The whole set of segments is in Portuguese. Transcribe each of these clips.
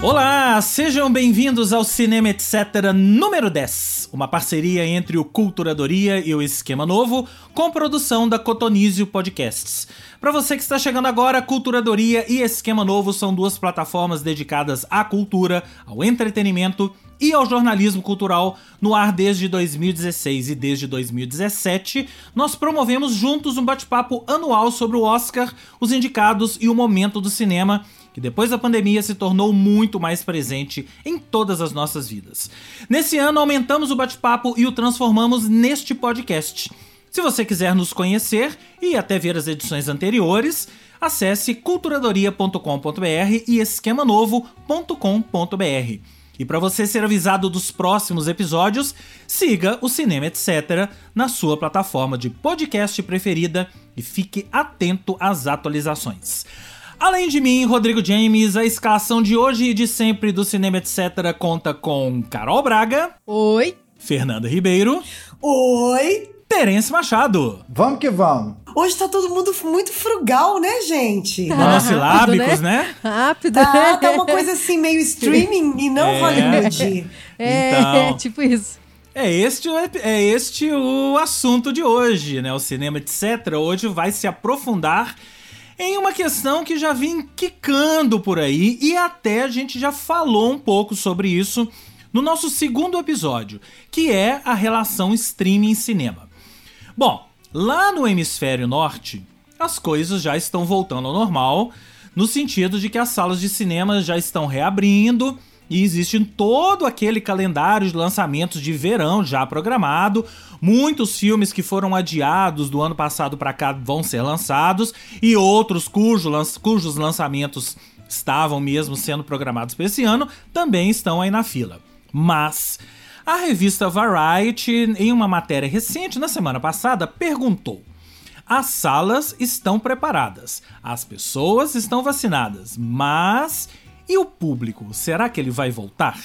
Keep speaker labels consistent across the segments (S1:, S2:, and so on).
S1: Olá, sejam bem-vindos ao Cinema Etc. número 10, uma parceria entre o Culturadoria e o Esquema Novo, com produção da Cotonizio Podcasts. Para você que está chegando agora, Culturadoria e Esquema Novo são duas plataformas dedicadas à cultura, ao entretenimento e ao jornalismo cultural no ar desde 2016 e desde 2017, nós promovemos juntos um bate-papo anual sobre o Oscar, os indicados e o momento do cinema que depois da pandemia se tornou muito mais presente em todas as nossas vidas. Nesse ano, aumentamos o bate-papo e o transformamos neste podcast. Se você quiser nos conhecer e até ver as edições anteriores, acesse culturadoria.com.br e esquemanovo.com.br. E para você ser avisado dos próximos episódios, siga o Cinema Etc. na sua plataforma de podcast preferida e fique atento às atualizações. Além de mim, Rodrigo James, a escalação de hoje e de sempre do Cinema Etc. conta com Carol Braga.
S2: Oi.
S1: Fernanda Ribeiro.
S3: Oi.
S1: Terence Machado.
S4: Vamos que vamos.
S3: Hoje tá todo mundo muito frugal, né, gente?
S1: Monossilábicos, né?
S2: Rápido.
S3: Ah, tá uma coisa assim, meio streaming e não
S1: É.
S3: Hollywood.
S2: É,
S1: Então.
S2: tipo isso.
S1: É este, é este o assunto de hoje, né? O cinema, etc. Hoje vai se aprofundar em uma questão que já vim quicando por aí e até a gente já falou um pouco sobre isso no nosso segundo episódio, que é a relação streaming cinema. Bom, lá no hemisfério norte, as coisas já estão voltando ao normal, no sentido de que as salas de cinema já estão reabrindo e existe todo aquele calendário de lançamentos de verão já programado. Muitos filmes que foram adiados do ano passado para cá vão ser lançados e outros cujo cujos lançamentos estavam mesmo sendo programados para esse ano também estão aí na fila. Mas a revista Variety, em uma matéria recente na semana passada, perguntou: as salas estão preparadas, as pessoas estão vacinadas, mas e o público? Será que ele vai voltar?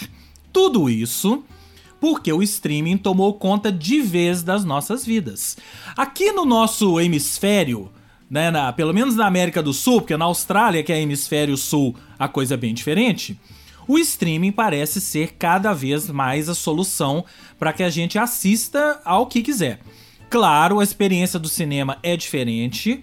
S1: Tudo isso porque o streaming tomou conta de vez das nossas vidas. Aqui no nosso hemisfério, né, na- pelo menos na América do Sul, porque na Austrália, que é hemisfério sul, a coisa é bem diferente. O streaming parece ser cada vez mais a solução para que a gente assista ao que quiser. Claro, a experiência do cinema é diferente,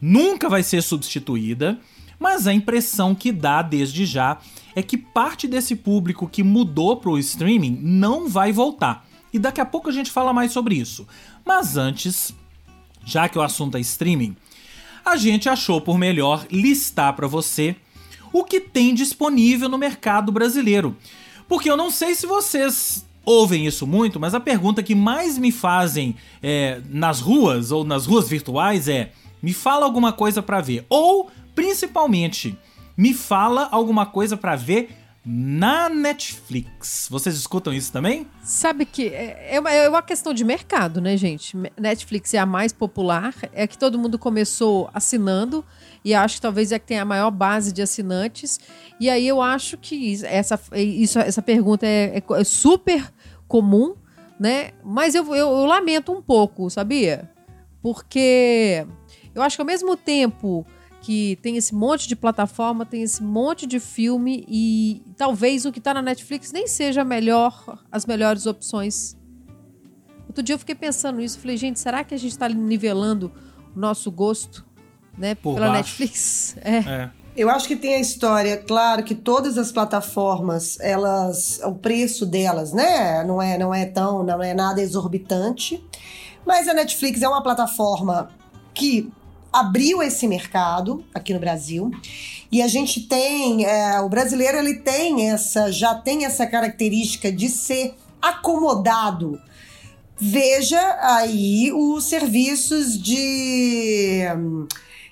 S1: nunca vai ser substituída, mas a impressão que dá desde já é que parte desse público que mudou pro streaming não vai voltar. E daqui a pouco a gente fala mais sobre isso. Mas antes, já que o assunto é streaming, a gente achou por melhor listar para você o que tem disponível no mercado brasileiro. Porque eu não sei se vocês ouvem isso muito, mas a pergunta que mais me fazem é, nas ruas ou nas ruas virtuais é: me fala alguma coisa para ver. Ou, principalmente, me fala alguma coisa para ver na Netflix. Vocês escutam isso também?
S2: Sabe que é é uma, é uma questão de mercado, né, gente? Netflix é a mais popular, é que todo mundo começou assinando e acho que talvez é que tem a maior base de assinantes. E aí eu acho que essa, isso, essa pergunta é, é é super comum, né? Mas eu, eu, eu lamento um pouco, sabia? Porque eu acho que ao mesmo tempo que tem esse monte de plataforma, tem esse monte de filme e talvez o que tá na Netflix nem seja a melhor, as melhores opções. Outro dia eu fiquei pensando nisso, falei, gente, será que a gente tá nivelando o nosso gosto, né,
S1: Por
S2: pela
S1: baixo.
S2: Netflix? É.
S1: É.
S3: Eu acho que tem a história, claro que todas as plataformas, elas, o preço delas, né, não é, não é tão, não é nada exorbitante, mas a Netflix é uma plataforma que abriu esse mercado aqui no Brasil e a gente tem, é, o brasileiro ele tem essa, já tem essa característica de ser acomodado. Veja aí os serviços de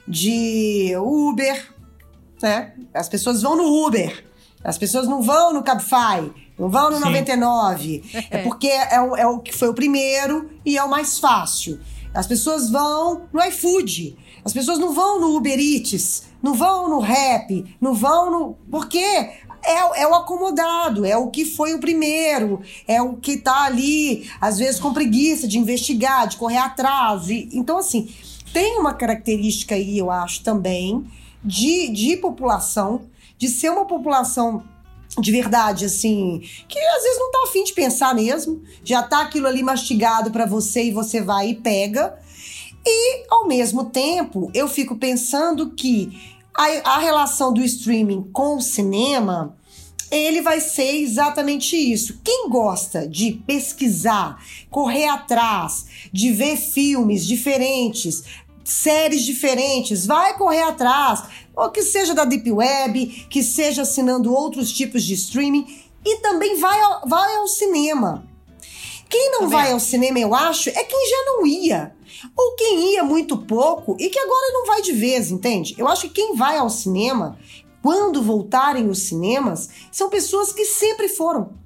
S3: de Uber, né? As pessoas vão no Uber. As pessoas não vão no Cabify, não vão no
S1: Sim.
S3: 99. É porque é o, é o que foi o primeiro e é o mais fácil. As pessoas vão no iFood. As pessoas não vão no Uber Eats, não vão no Rap, não vão no. Porque é, o- é o acomodado, é o que foi o primeiro, é o que tá ali, às vezes com preguiça de investigar, de correr atrás. E, então, assim, tem uma característica aí, eu acho, também, de, de população, de ser uma população de verdade, assim, que às vezes não tá afim de pensar mesmo, já tá aquilo ali mastigado para você e você vai e pega. E, ao mesmo tempo, eu fico pensando que a, a relação do streaming com o cinema ele vai ser exatamente isso. Quem gosta de pesquisar, correr atrás, de ver filmes diferentes, séries diferentes, vai correr atrás, ou que seja da Deep Web, que seja assinando outros tipos de streaming, e também vai ao, vai ao cinema. Quem não vai ao cinema, eu acho, é quem já não ia. Ou quem ia muito pouco e que agora não vai de vez, entende? Eu acho que quem vai ao cinema quando voltarem os cinemas, são pessoas que sempre foram.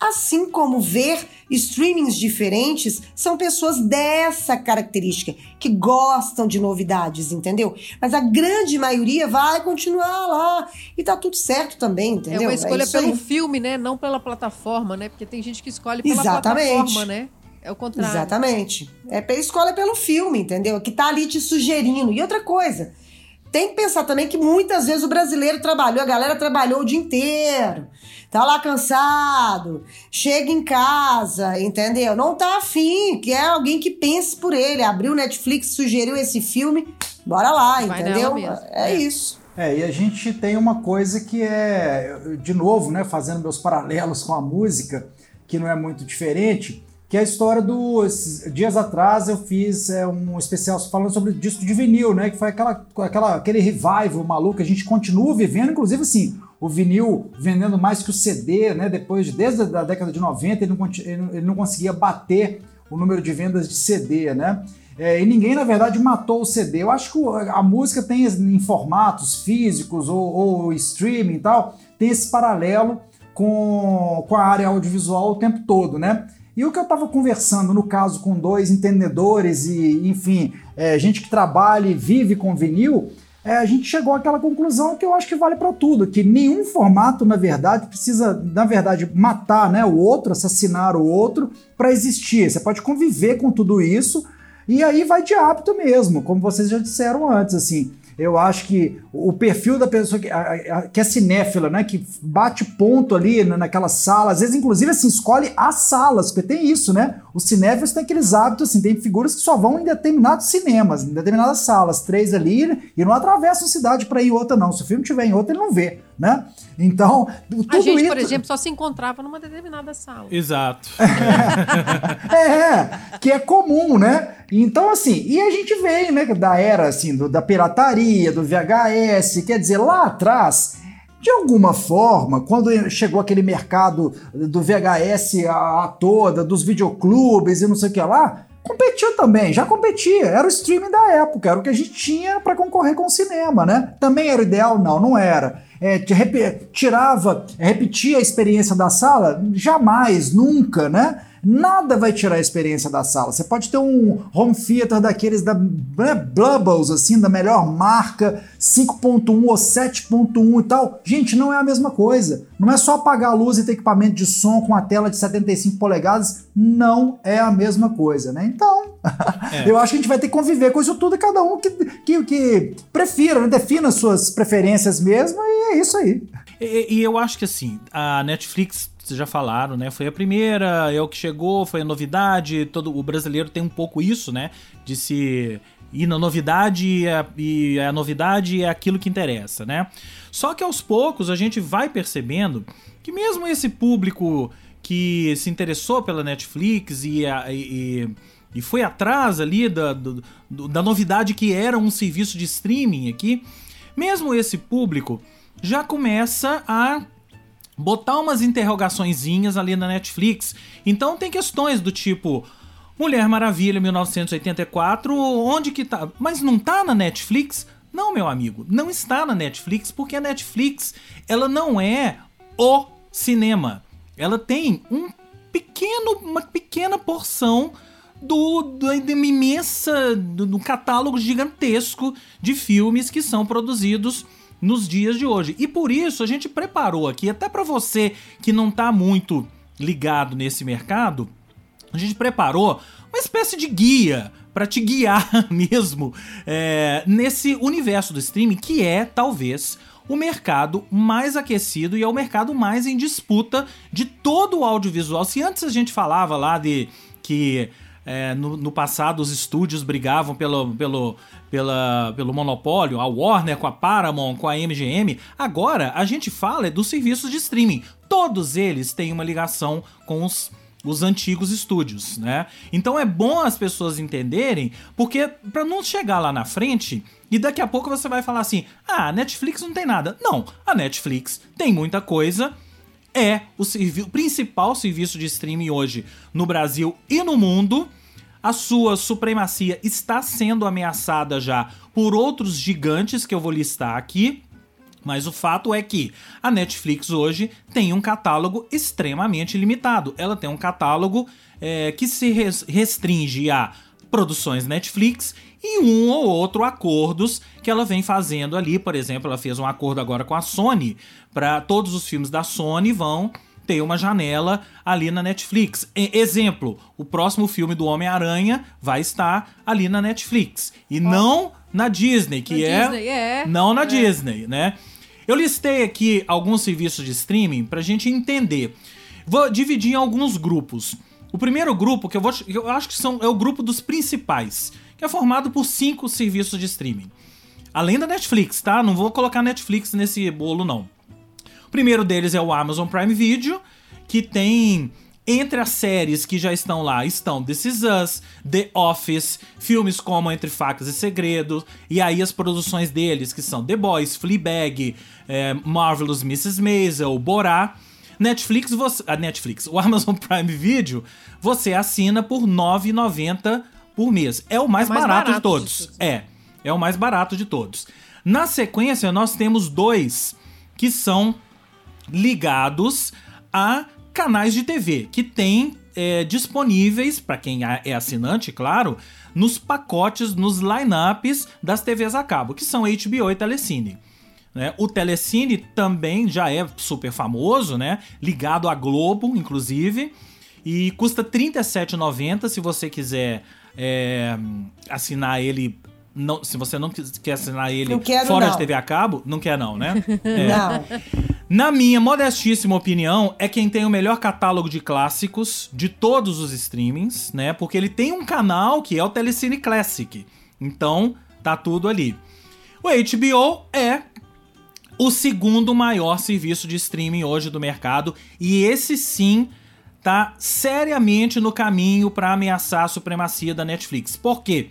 S3: Assim como ver streamings diferentes, são pessoas dessa característica, que gostam de novidades, entendeu? Mas a grande maioria vai continuar lá e tá tudo certo também, entendeu?
S2: É uma escolha é pelo aí. filme, né? Não pela plataforma, né? Porque tem gente que escolhe pela
S3: Exatamente.
S2: plataforma, né? É o contrário.
S3: Exatamente. É pela escolha pelo filme, entendeu? Que tá ali te sugerindo. E outra coisa, tem que pensar também que muitas vezes o brasileiro trabalhou, a galera trabalhou o dia inteiro, tá lá cansado, chega em casa, entendeu? Não tá afim, quer alguém que pense por ele. Abriu o Netflix, sugeriu esse filme, bora lá, Vai entendeu? É, é isso.
S4: É, e a gente tem uma coisa que é, de novo, né, fazendo meus paralelos com a música, que não é muito diferente, que é a história do. Dias atrás eu fiz é, um especial falando sobre disco de vinil, né? Que foi aquela, aquela, aquele revival maluco. A gente continua vivendo, inclusive assim, o vinil vendendo mais que o CD, né? Depois, desde a década de 90, ele não, ele não conseguia bater o número de vendas de CD, né? É, e ninguém, na verdade, matou o CD. Eu acho que a música tem em formatos físicos ou, ou streaming e tal, tem esse paralelo com, com a área audiovisual o tempo todo, né? E o que eu estava conversando, no caso, com dois entendedores e, enfim, é, gente que trabalha e vive com vinil, é, a gente chegou àquela conclusão que eu acho que vale para tudo, que nenhum formato, na verdade, precisa, na verdade, matar né, o outro, assassinar o outro para existir. Você pode conviver com tudo isso e aí vai de hábito mesmo, como vocês já disseram antes, assim. Eu acho que o perfil da pessoa que, a, a, que é cinéfila, né? Que bate ponto ali naquela sala, às vezes, inclusive, assim, escolhe as salas, porque tem isso, né? Os cinéfilos têm aqueles hábitos, assim, tem figuras que só vão em determinados cinemas, em determinadas salas, três ali, e não atravessam cidade para ir outra, não. Se o filme tiver em outra, ele não vê, né? Então,
S2: tudo A gente, isso... por exemplo, só se encontrava numa determinada sala.
S1: Exato.
S4: é, que é comum, né? Então, assim, e a gente vem, né, da era, assim, do, da pirataria, do VHS, quer dizer, lá atrás, de alguma forma, quando chegou aquele mercado do VHS a, a toda, dos videoclubes e não sei o que lá, competiu também, já competia, era o streaming da época, era o que a gente tinha para concorrer com o cinema, né? Também era ideal? Não, não era. É, tirava, repetia a experiência da sala? Jamais, nunca, né? Nada vai tirar a experiência da sala. Você pode ter um home theater daqueles da né, Blubbles, assim, da melhor marca, 5.1 ou 7.1 e tal. Gente, não é a mesma coisa. Não é só apagar a luz e ter equipamento de som com a tela de 75 polegadas. Não é a mesma coisa, né? Então, é. eu acho que a gente vai ter que conviver com isso tudo e cada um que, que, que prefira, né? defina suas preferências mesmo e é isso aí.
S1: E, e eu acho que assim, a Netflix vocês já falaram, né? Foi a primeira, é o que chegou, foi a novidade. Todo o brasileiro tem um pouco isso, né? De se ir na novidade e a, e a novidade é aquilo que interessa, né? Só que aos poucos a gente vai percebendo que mesmo esse público que se interessou pela Netflix e, e, e foi atrás ali da, do, da novidade que era um serviço de streaming aqui, mesmo esse público já começa a botar umas interrogaçõezinhas ali na Netflix. Então tem questões do tipo Mulher Maravilha 1984, onde que tá? Mas não tá na Netflix? Não, meu amigo, não está na Netflix porque a Netflix, ela não é o cinema. Ela tem um pequeno, uma pequena porção do, da imensa do, do catálogo gigantesco de filmes que são produzidos nos dias de hoje. E por isso a gente preparou aqui, até para você que não tá muito ligado nesse mercado, a gente preparou uma espécie de guia para te guiar mesmo é, nesse universo do streaming que é talvez o mercado mais aquecido e é o mercado mais em disputa de todo o audiovisual. Se antes a gente falava lá de que é, no, no, passado os estúdios brigavam pelo, pelo, pela, pelo monopólio, a Warner com a Paramount, com a MGM. Agora a gente fala é dos serviços de streaming. Todos eles têm uma ligação com os os antigos estúdios, né? Então é bom as pessoas entenderem, porque para não chegar lá na frente e daqui a pouco você vai falar assim: "Ah, a Netflix não tem nada". Não, a Netflix tem muita coisa. É o, o principal serviço de streaming hoje no Brasil e no mundo. A sua supremacia está sendo ameaçada já por outros gigantes que eu vou listar aqui. Mas o fato é que a Netflix hoje tem um catálogo extremamente limitado. Ela tem um catálogo é, que se restringe a produções Netflix e um ou outro acordos que ela vem fazendo ali. Por exemplo, ela fez um acordo agora com a Sony para todos os filmes da Sony vão ter uma janela ali na Netflix. Exemplo, o próximo filme do Homem-Aranha vai estar ali na Netflix e oh. não na Disney, que é,
S2: Disney, é,
S1: não na
S2: é.
S1: Disney, né? Eu listei aqui alguns serviços de streaming pra gente entender. Vou dividir em alguns grupos. O primeiro grupo, que eu, vou, eu acho que são, é o grupo dos principais, que é formado por cinco serviços de streaming. Além da Netflix, tá? Não vou colocar Netflix nesse bolo, não. O primeiro deles é o Amazon Prime Video, que tem entre as séries que já estão lá estão This Is Us, The Office, filmes como Entre Facas e Segredos, e aí as produções deles, que são The Boys, Fleabag, é, Marvelous Mrs. Maisel, Borá. Netflix, você, a Netflix, o Amazon Prime Video, você assina por R$ 9,90 por mês. É o mais, é mais barato, barato, de todos. De é, é o mais barato de todos. Na sequência, nós temos dois que são ligados a canais de TV que tem é, disponíveis, para quem é assinante, claro, nos pacotes, nos lineups das TVs a cabo, que são HBO e Telecine. Né? O Telecine também já é super famoso, né? ligado à Globo, inclusive, e custa R$ 37,90 se você quiser é, assinar ele não, se você não quer assinar ele
S3: quero,
S1: fora
S3: não.
S1: de TV a cabo, não quer não, né?
S3: É. Não.
S1: Na minha modestíssima opinião, é quem tem o melhor catálogo de clássicos de todos os streamings, né? Porque ele tem um canal que é o Telecine Classic. Então, tá tudo ali. O HBO é o segundo maior serviço de streaming hoje do mercado e esse sim tá seriamente no caminho para ameaçar a supremacia da Netflix. Por quê?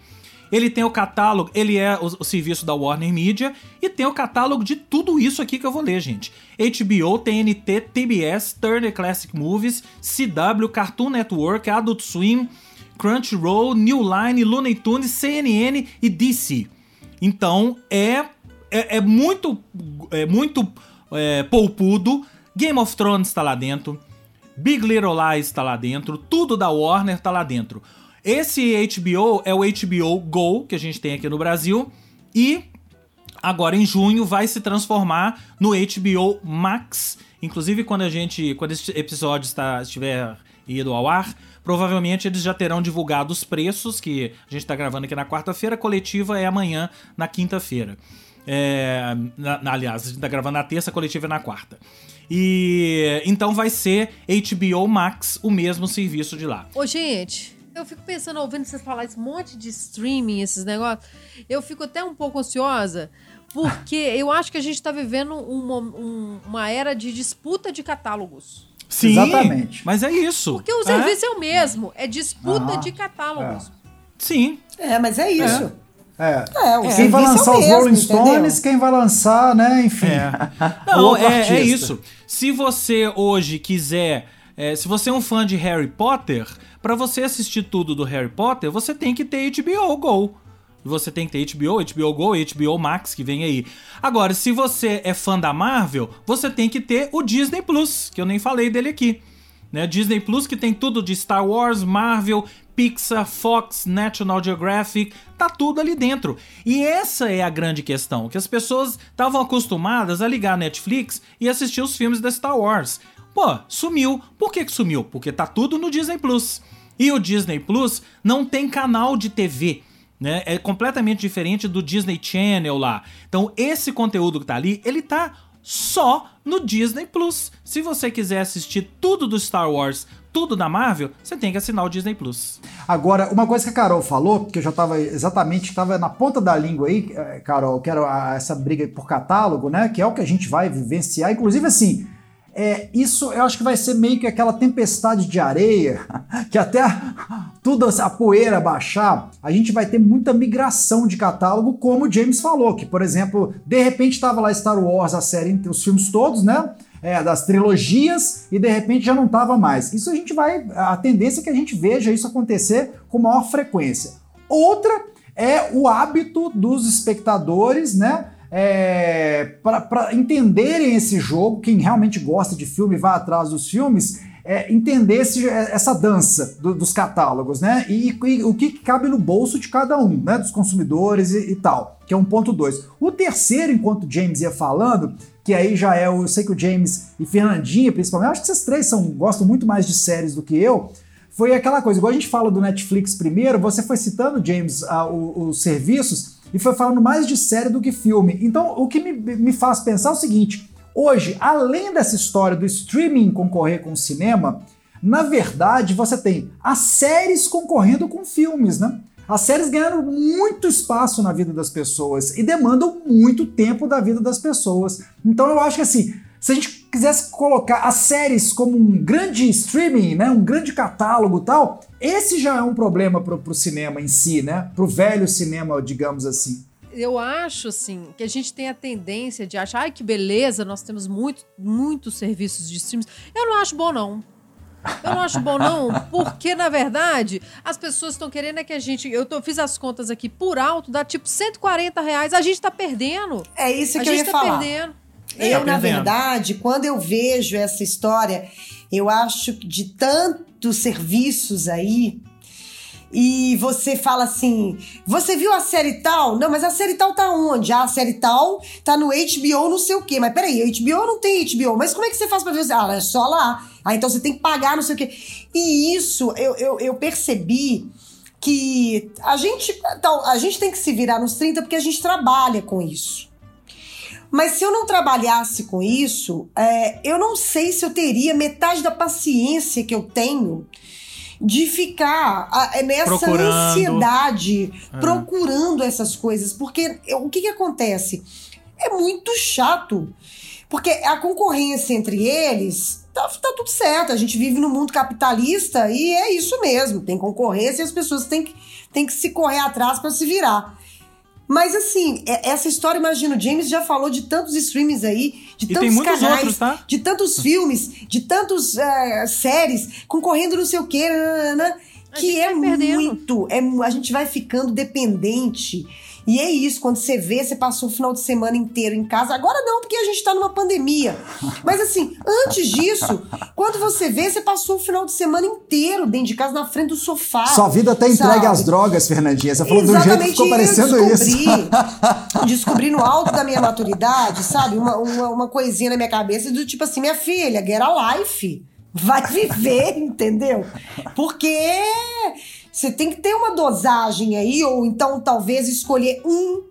S1: Ele tem o catálogo, ele é o, o, serviço da Warner Media e tem o catálogo de tudo isso aqui que eu vou ler, gente. HBO, TNT, TBS, Turner Classic Movies, CW, Cartoon Network, Adult Swim, Crunchyroll, New Line, Looney Tunes, CNN e DC. Então é é, é muito é muito é. Game of Thrones está lá dentro. Big Little Lies está lá dentro. Tudo da Warner está lá dentro. Esse HBO é o HBO Go que a gente tem aqui no Brasil e agora em junho vai se transformar no HBO Max. Inclusive quando a gente, quando esse episódio está, estiver ido ao ar, provavelmente eles já terão divulgado os preços que a gente está gravando aqui na quarta-feira, a coletiva é amanhã na quinta-feira. É, na, aliás, a gente tá gravando na terça, a coletiva é na quarta. E então vai ser HBO Max, o mesmo serviço de lá.
S2: Ô, gente, eu fico pensando, ouvindo vocês falar esse monte de streaming, esses negócios, eu fico até um pouco ansiosa, porque eu acho que a gente está vivendo uma, um, uma era de disputa de catálogos.
S1: Sim, Exatamente. Mas é isso.
S2: Porque o serviço é, é o mesmo, é disputa de catálogos. É.
S1: Sim.
S3: É, mas é isso.
S4: É. é. é quem vai lançar é os Rolling Stones, quem vai lançar, né? Enfim.
S1: É. Não, é, é, isso. Se você hoje quiser. se você é um fã de Harry Potter, para você assistir tudo do Harry Potter, você tem que ter HBO Go. Você tem que ter HBO, HBO Go e HBO Max que vem aí. Agora, se você é fã da Marvel, você tem que ter o Disney Plus, que eu nem falei dele aqui. Né? Disney Plus que tem tudo de Star Wars, Marvel, Pixar, Fox, National Geographic, tá tudo ali dentro. E essa é a grande questão, que as pessoas estavam acostumadas a ligar a Netflix e assistir os filmes da Star Wars. Pô, sumiu. Por que, que sumiu? Porque tá tudo no Disney Plus. E o Disney Plus não tem canal de TV. né? É completamente diferente do Disney Channel lá. Então, esse conteúdo que tá ali, ele tá só no Disney Plus. Se você quiser assistir tudo do Star Wars, tudo da Marvel, você tem que assinar o Disney Plus.
S4: Agora, uma coisa que a Carol falou, que eu já estava exatamente, estava na ponta da língua aí, eh, Carol, que era essa briga por catálogo, né? Que é o que a gente vai vivenciar. Inclusive, assim, é, isso eu acho que vai ser meio que aquela tempestade de areia, que até tudo a poeira baixar, a gente vai ter muita migração de catálogo, como o James falou, que, por exemplo, de repente estava lá Star Wars, a série, os filmes todos, né? É, das trilogias e de repente já não estava mais. Isso a gente vai. A tendência é que a gente veja isso acontecer com maior frequência. Outra é o hábito dos espectadores, né? é, para entenderem esse jogo, quem realmente gosta de filme vai atrás dos filmes, é, entender esse, essa dança do, dos catálogos, né? E, e, o que cabe no bolso de cada um, né? Dos consumidores e, e tal, que é um ponto dois. O terceiro, enquanto James ia falando, que aí já é, eu sei que o James e Fernandinha, principalmente, acho que vocês três são, gostam muito mais de séries do que eu, foi aquela coisa, igual a gente fala do Netflix primeiro, você foi citando, James, uh, os, os serviços, e foi falando mais de série do que filme. Então, o que me, me faz pensar é o seguinte: hoje, além dessa história do streaming concorrer com o cinema, na verdade você tem as séries concorrendo com filmes, né? As séries ganharam muito espaço na vida das pessoas e demandam muito tempo da vida das pessoas. Então eu acho que assim, se a gente quisesse colocar as séries como um grande streaming, né, um grande catálogo tal, esse já é um problema pro, pro cinema em si, né? Pro velho cinema, digamos assim.
S2: Eu acho, assim, que a gente tem a tendência de achar, ai, que beleza, nós temos muito, muitos serviços de streams. Eu não acho bom, não. Eu não acho bom, não, porque, na verdade, as pessoas estão querendo é que a gente. Eu tô, fiz as contas aqui por alto, dá tipo 140 reais, a gente tá perdendo.
S3: É isso que
S2: a
S3: eu ia
S2: tá
S3: falar.
S2: perdendo.
S3: Eu,
S1: Tá
S3: na verdade, quando eu vejo essa história, eu acho que de tantos serviços aí. E você fala assim: você viu a série tal? Não, mas a série tal tá onde? Ah, a série tal tá no HBO, não sei o quê. Mas peraí, HBO não tem HBO. Mas como é que você faz pra ver? Ah, é só lá. Ah, então você tem que pagar, não sei o quê. E isso eu, eu, eu percebi que a gente, tal, a gente tem que se virar nos 30 porque a gente trabalha com isso. Mas se eu não trabalhasse com isso, é, eu não sei se eu teria metade da paciência que eu tenho de ficar é, nessa
S1: Procurando.
S3: ansiedade,
S1: É.
S3: procurando essas coisas. Porque o que, que acontece? É muito chato. Porque a concorrência entre eles tá, tá tudo certo. A gente vive no mundo capitalista e é isso mesmo. Tem concorrência e as pessoas têm que, têm que se correr atrás para se virar. Mas assim, é- essa história, imagina, o James já falou de tantos streams aí, de
S1: E
S3: tantos
S1: tem muitos
S3: canais,
S1: outros, tá?
S3: de tantos filmes, de tantas séries, concorrendo não sei o quê, que é
S2: perdendo.
S3: muito, é, a gente vai ficando dependente. E é isso, quando você vê, você passou o final de semana inteiro em casa. Agora não, porque a gente tá numa pandemia. Mas assim, antes disso, quando você vê, você passou o final de semana inteiro dentro de casa, na frente do sofá.
S4: Sua vida até entregue
S3: sabe?
S4: às drogas, Fernandinha. Você falou de um jeito que ficou
S3: eu
S4: parecendo
S3: descobri,
S4: isso.
S3: descobri no alto da minha maturidade, sabe? Uma, uma, uma coisinha na minha cabeça do tipo assim, minha filha, get a life. Vai viver, entendeu? Porque você tem que ter uma dosagem aí, ou então talvez escolher um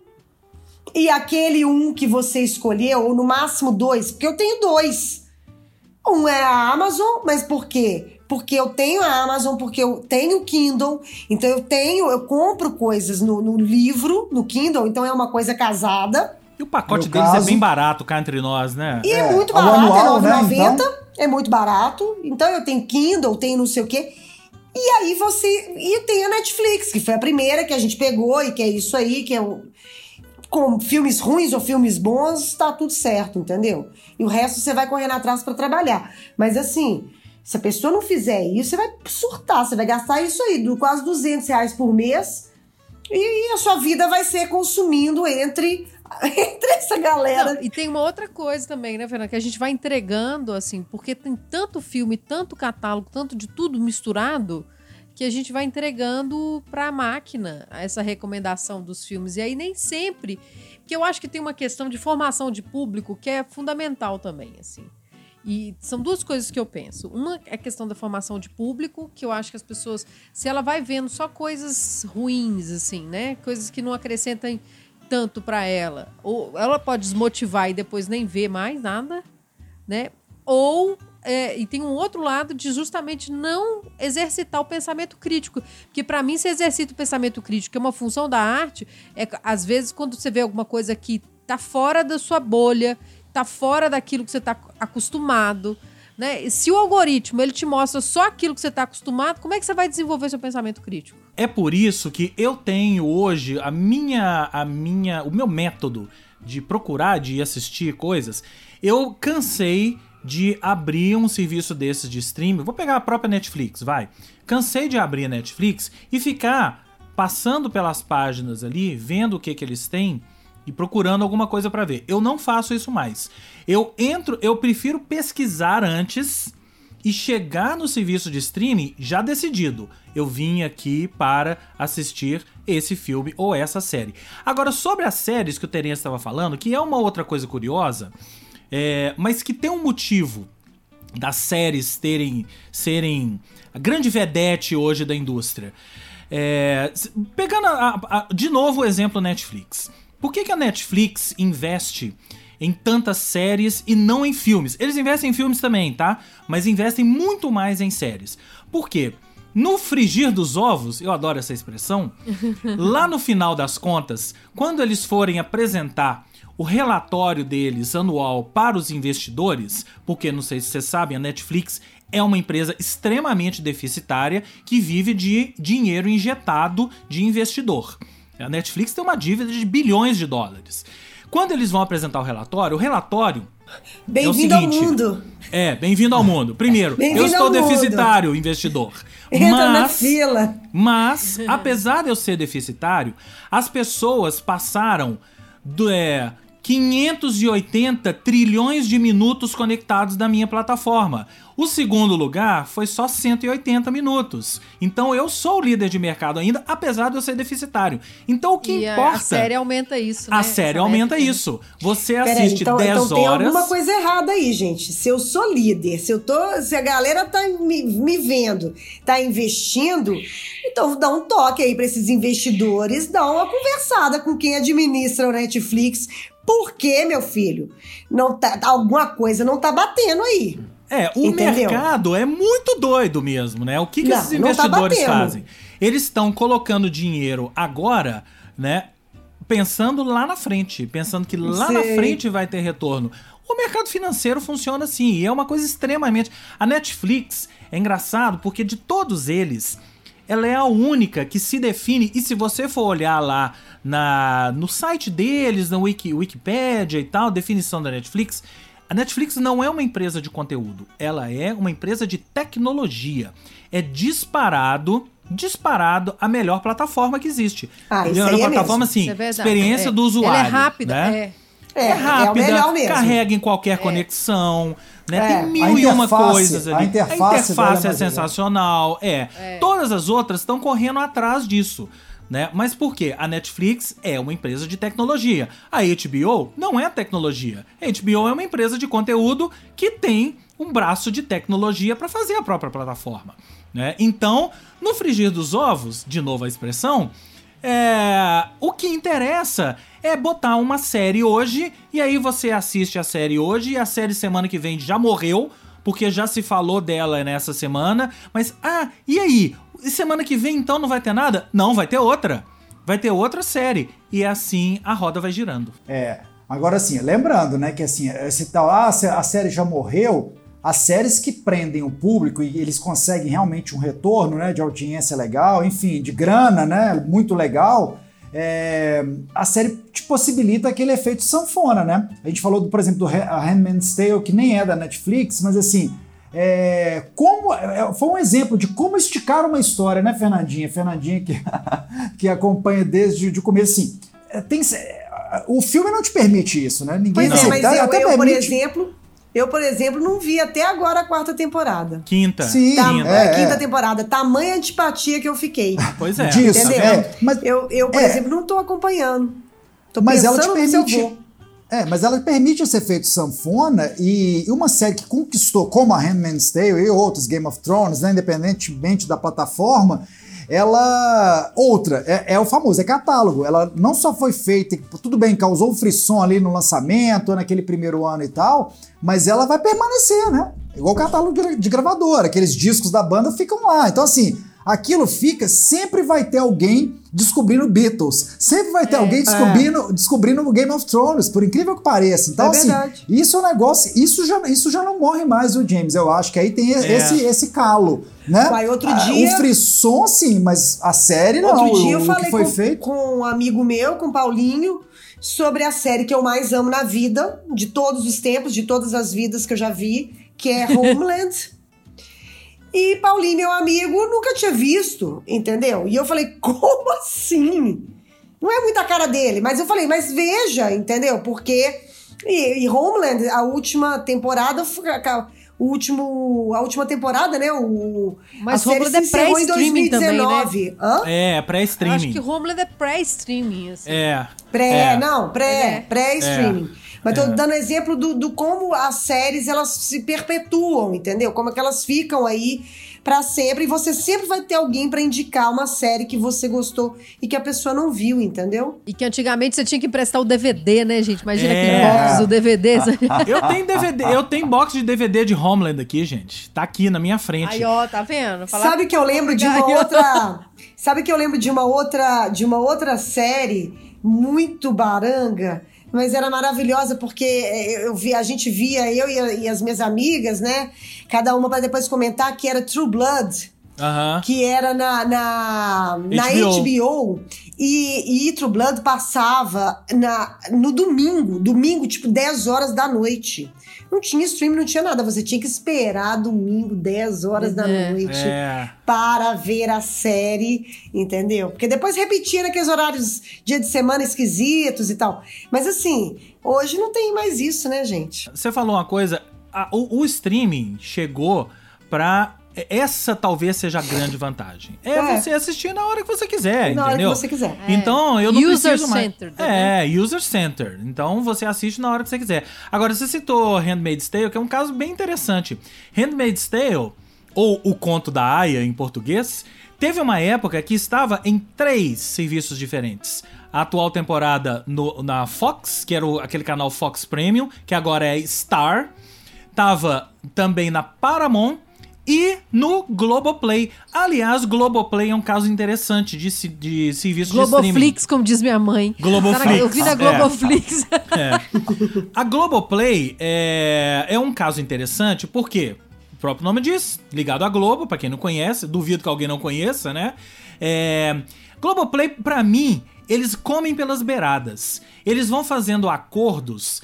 S3: e aquele um que você escolheu, ou no máximo dois, porque eu tenho dois. Um é a Amazon, mas por quê? Porque eu tenho a Amazon, porque eu tenho o Kindle, então eu tenho, eu compro coisas no, no livro, no Kindle, então é uma coisa casada.
S1: E o pacote
S4: No
S1: deles é
S4: caso-
S1: bem barato cá entre nós, né?
S3: E é,
S4: É,
S3: muito
S4: ao
S3: barato,
S4: anual,
S3: é
S4: né,
S3: 9,90,
S4: então?
S3: é muito barato. Então eu tenho Kindle, tenho não sei o quê. E aí você. E tem a Netflix, que foi a primeira que a gente pegou, e que é isso aí, que é o. Com filmes ruins ou filmes bons, tá tudo certo, entendeu? E o resto você vai correndo atrás pra trabalhar. Mas assim, se a pessoa não fizer isso, você vai surtar, você vai gastar isso aí, do quase 200 reais por mês. E a sua vida vai ser consumindo entre, entre essa galera.
S2: Não, e tem uma outra coisa também, né, Fernanda? Que a gente vai entregando, assim, porque tem tanto filme, tanto catálogo, tanto de tudo misturado, que a gente vai entregando pra máquina essa recomendação dos filmes. E aí nem sempre. Porque eu acho que tem uma questão de formação de público que é fundamental também, assim. E são duas coisas que eu penso. Uma é a questão da formação de público, que eu acho que as pessoas, se ela vai vendo só coisas ruins, assim, né? Coisas que não acrescentam tanto para ela, ou ela pode desmotivar e depois nem ver mais nada, né? Ou é, e tem um outro lado de justamente não exercitar o pensamento crítico. Porque, para mim, se exercita o pensamento crítico, que é uma função da arte, é às vezes quando você vê alguma coisa que tá fora da sua bolha, tá fora daquilo que você tá acostumado. Né? Se o algoritmo ele te mostra só aquilo que você está acostumado, como é que você vai desenvolver seu pensamento crítico?
S1: É por isso que eu tenho hoje a minha, a minha, o meu método de procurar, de assistir coisas. Eu cansei de abrir um serviço desses de streaming. Vou pegar a própria Netflix, vai. Cansei de abrir a Netflix e ficar passando pelas páginas ali, vendo o que que eles têm e procurando alguma coisa para ver. Eu não faço isso mais. Eu entro, eu prefiro pesquisar antes e chegar no serviço de streaming já decidido. Eu vim aqui para assistir esse filme ou essa série. Agora, sobre as séries que o Terence estava falando, que é uma outra coisa curiosa, é, mas que tem um motivo das séries terem serem a grande vedete hoje da indústria. É, pegando a, a, de novo o exemplo Netflix. Por que, que a Netflix investe em tantas séries e não em filmes? Eles investem em filmes também, tá? Mas investem muito mais em séries. Por quê? No frigir dos ovos, eu adoro essa expressão, lá no final das contas, quando eles forem apresentar o relatório deles anual para os investidores, porque não sei se vocês sabem, a Netflix é uma empresa extremamente deficitária que vive de dinheiro injetado de investidor. A Netflix tem uma dívida de bilhões de dólares. Quando eles vão apresentar o relatório, o relatório
S3: Bem-vindo é ao mundo.
S1: É, bem-vindo ao mundo. Primeiro, eu estou deficitário, mundo. investidor.
S3: Entra mas, na fila.
S1: Mas, apesar de eu ser deficitário, as pessoas passaram do, é, 580 trilhões de minutos conectados da minha plataforma. O segundo lugar foi só 180 minutos. Então eu sou o líder de mercado ainda, apesar de eu ser deficitário. Então o que
S2: e
S1: importa.
S2: A série aumenta isso.
S1: Né? A série Essa aumenta métrica. isso. Você assiste
S3: então,
S1: 10
S3: então
S1: horas.
S3: Tem alguma coisa errada aí, gente. Se eu sou líder, se eu tô. Se a galera tá me, me vendo, tá investindo, então dá um toque aí para esses investidores, dá uma conversada com quem administra o Netflix porque, meu filho, não tá, alguma coisa não tá batendo aí.
S1: É, o Entendeu? mercado é muito doido mesmo, né? O que, que não, esses tá investidores tá fazem? Eles estão colocando dinheiro agora, né? Pensando lá na frente, pensando que lá Sei. na frente vai ter retorno. O mercado financeiro funciona assim, e é uma coisa extremamente. A Netflix é engraçado porque de todos eles, ela é a única que se define, e se você for olhar lá na, no site deles, na Wiki, Wikipedia e tal, definição da Netflix, a Netflix não é uma empresa de conteúdo, ela é uma empresa de tecnologia. É disparado, disparado a melhor plataforma que existe.
S3: Ah, a melhor é
S1: plataforma,
S3: assim,
S1: é experiência é. do usuário. Ela
S2: é rápida,
S1: né?
S2: é.
S1: É, é rápida, é carrega em qualquer é. conexão, né?
S4: É.
S1: Tem mil e uma coisas ali.
S4: A interface, a interface
S1: é, é sensacional. É. é. Todas as outras estão correndo atrás disso. Né? Mas por quê? A Netflix é uma empresa de tecnologia. A HBO não é tecnologia. A HBO é uma empresa de conteúdo que tem um braço de tecnologia para fazer a própria plataforma. Né? Então, no frigir dos ovos, de novo a expressão, é... o que interessa é botar uma série hoje e aí você assiste a série hoje e a série semana que vem já morreu, porque já se falou dela nessa semana, mas ah, e aí? E semana que vem então não vai ter nada? Não, vai ter outra. Vai ter outra série e assim a roda vai girando.
S4: É. Agora assim, lembrando, né, que assim, esse tal, ah, a série já morreu, as séries que prendem o público e eles conseguem realmente um retorno, né, de audiência legal, enfim, de grana, né, muito legal, é, a série te possibilita aquele efeito sanfona, né? A gente falou, do, por exemplo, do Handmaid's Tale, que nem é da Netflix, mas assim, é, como é, foi um exemplo de como esticar uma história, né, Fernandinha? Fernandinha que, que acompanha desde o começo, assim, é, tem, é, o filme não te permite isso, né?
S3: Ninguém pois é, mas eu, até eu, por exemplo, eu, por exemplo, não vi até agora a quarta temporada.
S1: Quinta.
S3: Sim, tá, quinta. É, quinta é. temporada. Tamanha antipatia que eu fiquei.
S1: Pois é.
S3: Disso, Entendeu? É, mas, eu, eu, por é. exemplo, não tô acompanhando. Tô
S4: mas ela te permite. É, mas ela permite esse efeito sanfona e uma série que conquistou, como a Handmaid's Tale e outros, Game of Thrones, né, independentemente da plataforma, ela. Outra, é, é, o famoso, é catálogo. Ela não só foi feita, tudo bem, causou um frisson ali no lançamento, naquele primeiro ano e tal, mas ela vai permanecer, né? Igual o catálogo de, de gravadora, aqueles discos da banda ficam lá. Então, assim, aquilo fica, sempre vai ter alguém descobrindo Beatles, sempre vai ter é, alguém descobrindo, é. descobrindo Game of Thrones, por incrível que pareça. Então, é assim, verdade. isso é um negócio, isso já, isso já não morre mais, o James. Eu acho que aí tem é. esse, esse calo. Né?
S3: Vai, outro ah, dia.
S4: O frisson, sim, mas a série não.
S3: Outro dia eu falei
S4: foi
S3: com,
S4: feito.
S3: com um amigo meu, com o Paulinho, sobre a série que eu mais amo na vida, de todos os tempos, de todas as vidas que eu já vi, que é Homeland. E Paulinho, meu amigo, nunca tinha visto, entendeu? E eu falei, como assim? Não é muita cara dele, mas eu falei, mas veja, entendeu? Porque. E, e Homeland, a última temporada, o último, a última temporada, né? O,
S2: mas a Homeland é pré-streaming também, né?
S1: Hã? É, pré-streaming.
S2: Acho que Homeland é pré-streaming. Assim.
S1: É.
S3: Pré, é. não, pré, é. pré-streaming. É. Mas tô é. dando exemplo do, do como as séries elas se perpetuam, entendeu? Como é que elas ficam aí para sempre e você sempre vai ter alguém para indicar uma série que você gostou e que a pessoa não viu, entendeu?
S2: E que antigamente você tinha que emprestar o DVD, né, gente? Imagina é. aquele box do DVD.
S1: eu tenho DVD, eu tenho box de DVD de Homeland aqui, gente. Tá aqui na minha frente.
S2: Aí, ó, tá vendo?
S3: Sabe que eu lembro de uma outra, Sabe que eu lembro de uma outra, de uma outra série muito baranga? Mas era maravilhosa porque é, eu vi, a gente via, eu e, a, e as minhas amigas, né? Cada uma para depois comentar que era True Blood. Que era na, na, HBO. na HBO. E, e True Blood passava na, no domingo, domingo, tipo 10 horas da noite. Não tinha stream, não tinha nada. Você tinha que esperar domingo, 10 horas é. da noite, é. para ver a série, entendeu? Porque depois repetia naqueles horários, dia de semana esquisitos e tal. Mas assim, hoje não tem mais isso, né, gente?
S1: Você falou uma coisa, a, o, o streaming chegou para essa talvez seja a grande vantagem. É, é, você assistir na hora que você quiser,
S3: na
S1: entendeu?
S3: hora que você quiser.
S1: É. Então, eu não
S2: user
S1: preciso mais...
S2: Center,
S1: é, user center. Então, você assiste na hora que você quiser. Agora, você citou Handmaid's Tale, que é um caso bem interessante. Handmaid's Tale, ou O Conto da Aya em português, teve uma época que estava em três serviços diferentes. A atual temporada no, na Fox, que era o, aquele canal Fox Premium, que agora é Star. Tava também na Paramount e no Globoplay. Aliás, Globoplay é um caso interessante de, de serviço
S2: de
S1: streaming.
S2: Globoflix, como diz minha mãe.
S1: Globoflix.
S2: Eu vi na Globoflix.
S1: É. é. A Globoplay é, é um caso interessante porque o próprio nome diz, ligado à Globo, para quem não conhece, duvido que alguém não conheça, né? É, Globoplay, para mim, eles comem pelas beiradas. Eles vão fazendo acordos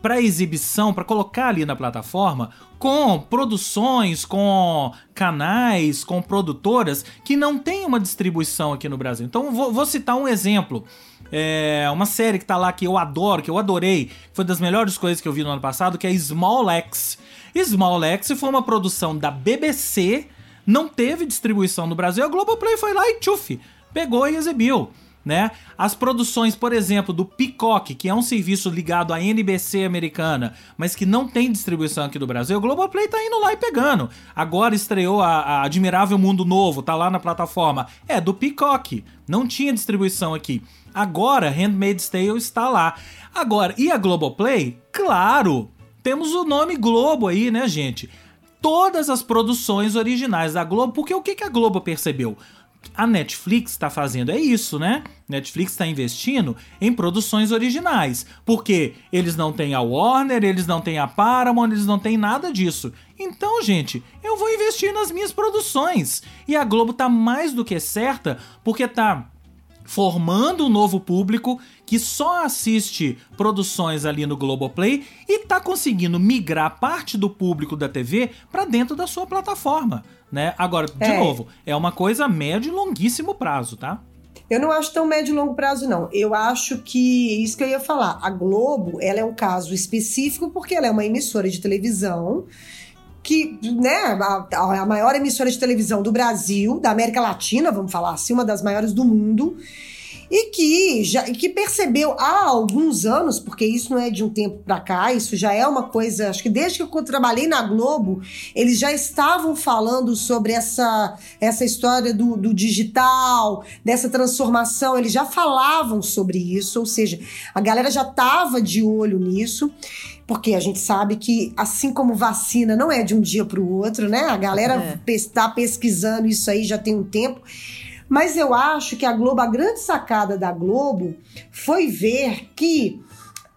S1: para exibição, para colocar ali na plataforma, com produções, com canais, com produtoras que não tem uma distribuição aqui no Brasil. Então vou, vou citar um exemplo. É uma série que tá lá que eu adoro, que eu adorei, foi das melhores coisas que eu vi no ano passado, que é Small X. Small X foi uma produção da BBC, não teve distribuição no Brasil, a Globoplay foi lá e tchuf, pegou e exibiu né? As produções, por exemplo, do Peacock, que é um serviço ligado à NBC americana, mas que não tem distribuição aqui do Brasil, o Globoplay tá indo lá e pegando. Agora estreou a, a Admirável Mundo Novo, tá lá na plataforma. É do Peacock, não tinha distribuição aqui. Agora, Handmaid's Tale está lá. Agora, e a Globoplay? Claro, temos o nome Globo aí, né, gente? Todas as produções originais da Globo, porque o que, a Globo percebeu? A Netflix está fazendo é isso, né? Netflix está investindo em produções originais, porque eles não têm a Warner, eles não têm a Paramount, eles não têm nada disso. Então, gente, eu vou investir nas minhas produções. E a Globo tá mais do que certa, porque tá formando um novo público que só assiste produções ali no Globoplay e tá conseguindo migrar parte do público da TV para dentro da sua plataforma, né? Agora, de é. novo, é uma coisa a médio e longuíssimo prazo, tá?
S3: Eu não acho tão médio e longo prazo, não. Eu acho que isso que eu ia falar. A Globo, ela é um caso específico porque ela é uma emissora de televisão que, né, a, a, maior emissora de televisão do Brasil, da América Latina, vamos falar assim, uma das maiores do mundo. e que já que percebeu há alguns anos, porque isso não é de um tempo para cá, isso já é uma coisa, acho que desde que eu trabalhei na Globo, eles já estavam falando sobre essa, essa história do, do digital, dessa transformação, eles já falavam sobre isso, ou seja, a galera já estava de olho nisso porque a gente sabe que, assim como vacina não é de um dia para o outro, né? A galera está é. pesquisando isso aí já tem um tempo. Mas eu acho que a Globo, a grande sacada da Globo foi ver que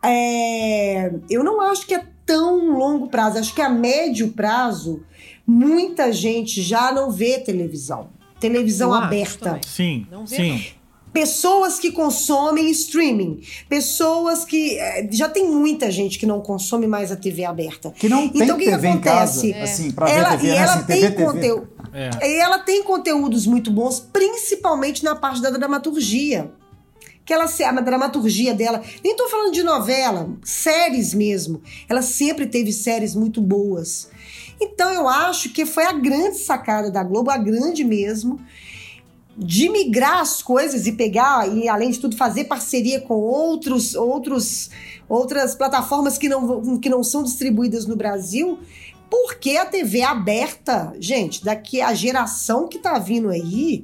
S3: é, eu não acho que é tão longo prazo, acho que a médio prazo muita gente já não vê televisão. Televisão aberta.
S1: Sim, sim
S3: pessoas que consomem streaming, pessoas que é, já tem muita gente que não consome mais a TV aberta.
S4: Que não tem então, que TV que em casa, é. assim, para ver TV,
S3: e
S4: né?
S3: ela
S4: assim,
S3: tem TV, conteúdo. É. E ela tem conteúdos muito bons, principalmente na parte da dramaturgia. Que ela a dramaturgia dela, nem tô falando de novela, séries mesmo. Ela sempre teve séries muito boas. Então eu acho que foi a grande sacada da Globo, a grande mesmo de migrar as coisas e pegar e além de tudo fazer parceria com outros outros outras plataformas que não, que não são distribuídas no Brasil porque a TV aberta gente daqui a geração que tá vindo aí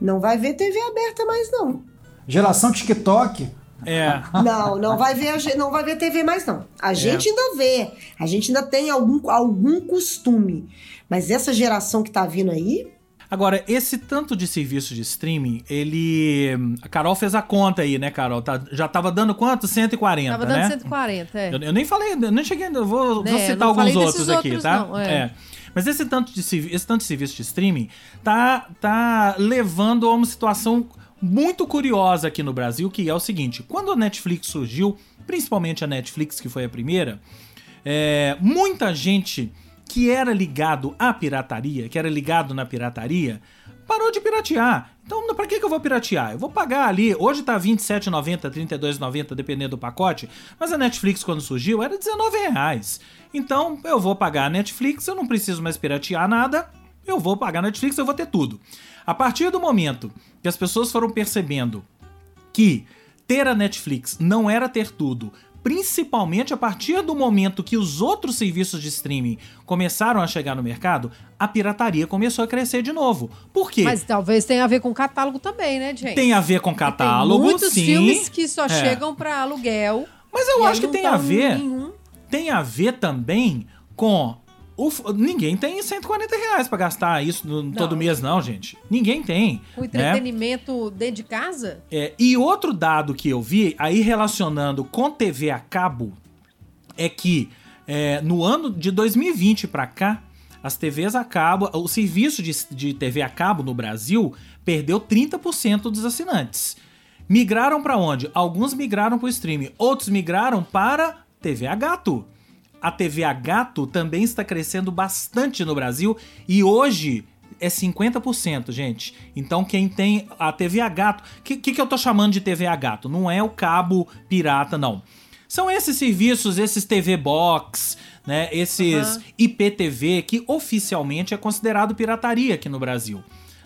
S3: não vai ver TV aberta mais não
S4: geração TikTok
S1: é.
S3: Não, não vai ver, não vai ver TV mais não. A é. gente ainda vê, a gente ainda tem algum, algum costume. Mas essa geração que tá vindo aí,
S1: Agora, esse tanto de serviço de streaming, ele. A Carol fez a conta aí, né, Carol? Tá, já tava dando quanto? 140,
S2: tava
S1: né?
S2: dando 140, é.
S1: Eu, eu nem falei, eu nem cheguei. Eu vou, né, vou citar alguns outros aqui, outros, tá? Não, é. é. Mas esse tanto, de, esse tanto de serviço de streaming tá, tá levando a uma situação muito curiosa aqui no Brasil, que é o seguinte: quando a Netflix surgiu, principalmente a Netflix, que foi a primeira, é, muita gente que era ligado à pirataria, que era ligado na pirataria, parou de piratear. Então, para que, que eu vou piratear? Eu vou pagar ali, hoje tá R$27,90, R$32,90, dependendo do pacote, mas a Netflix, quando surgiu, era R$19,00. Então, eu vou pagar a Netflix, eu não preciso mais piratear nada, eu vou pagar a Netflix, eu vou ter tudo. A partir do momento que as pessoas foram percebendo que ter a Netflix não era ter tudo, principalmente a partir do momento que os outros serviços de streaming começaram a chegar no mercado, a pirataria começou a crescer de novo. Por quê?
S2: Mas talvez tenha a ver com catálogo também, né, gente?
S1: Tem a ver com catálogo,
S2: tem muitos
S1: sim.
S2: filmes que só é. chegam para aluguel.
S1: Mas eu acho que tem a ver. Nenhum. Tem a ver também com o, ninguém tem 140 reais pra gastar isso no, todo mês, não, gente. Ninguém tem.
S2: O né? entretenimento né? dentro de casa?
S1: É, e outro dado que eu vi, aí relacionando com TV a cabo, é que é, no ano de 2020 para cá, as TVs a cabo, o serviço de, de TV a cabo no Brasil perdeu 30% dos assinantes. Migraram para onde? Alguns migraram para o streaming, outros migraram para TV a gato a TV a gato também está crescendo bastante no Brasil e hoje é 50%, gente. Então quem tem a TV a gato, o que, que, que eu tô chamando de TV a gato? Não é o cabo pirata, não. São esses serviços, esses TV Box, né? Esses uhum. IPTV que oficialmente é considerado pirataria aqui no Brasil.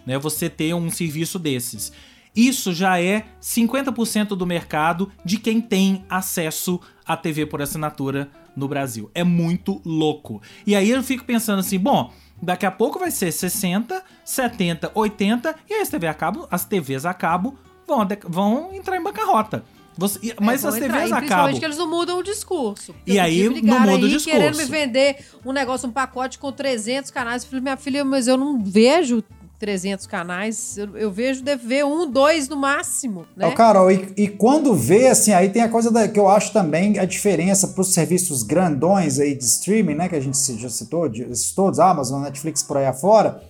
S1: Né? Você ter um serviço desses. Isso já é 50% do mercado de quem tem acesso à TV por assinatura no Brasil. É muito louco. E aí eu fico pensando assim, bom, daqui a pouco vai ser 60, 70, 80 e aí as, TV a cabo, as TVs a cabo vão, vão entrar em bancarrota. Você, mas é, as TVs entrar, a cabo.
S2: que eles não mudam o discurso.
S1: E aí não muda o discurso.
S2: querendo me vender um negócio, um pacote com 300 canais. Eu falei, minha filha, mas eu não vejo 300 canais, eu, eu vejo deve ver um, dois no máximo, né?
S4: Oh, Carol, e, e, quando vê, assim, aí tem a coisa da, que eu acho também a diferença para os serviços grandões aí de streaming, né, que a gente já citou, de, todos, Amazon, Netflix, por aí afora,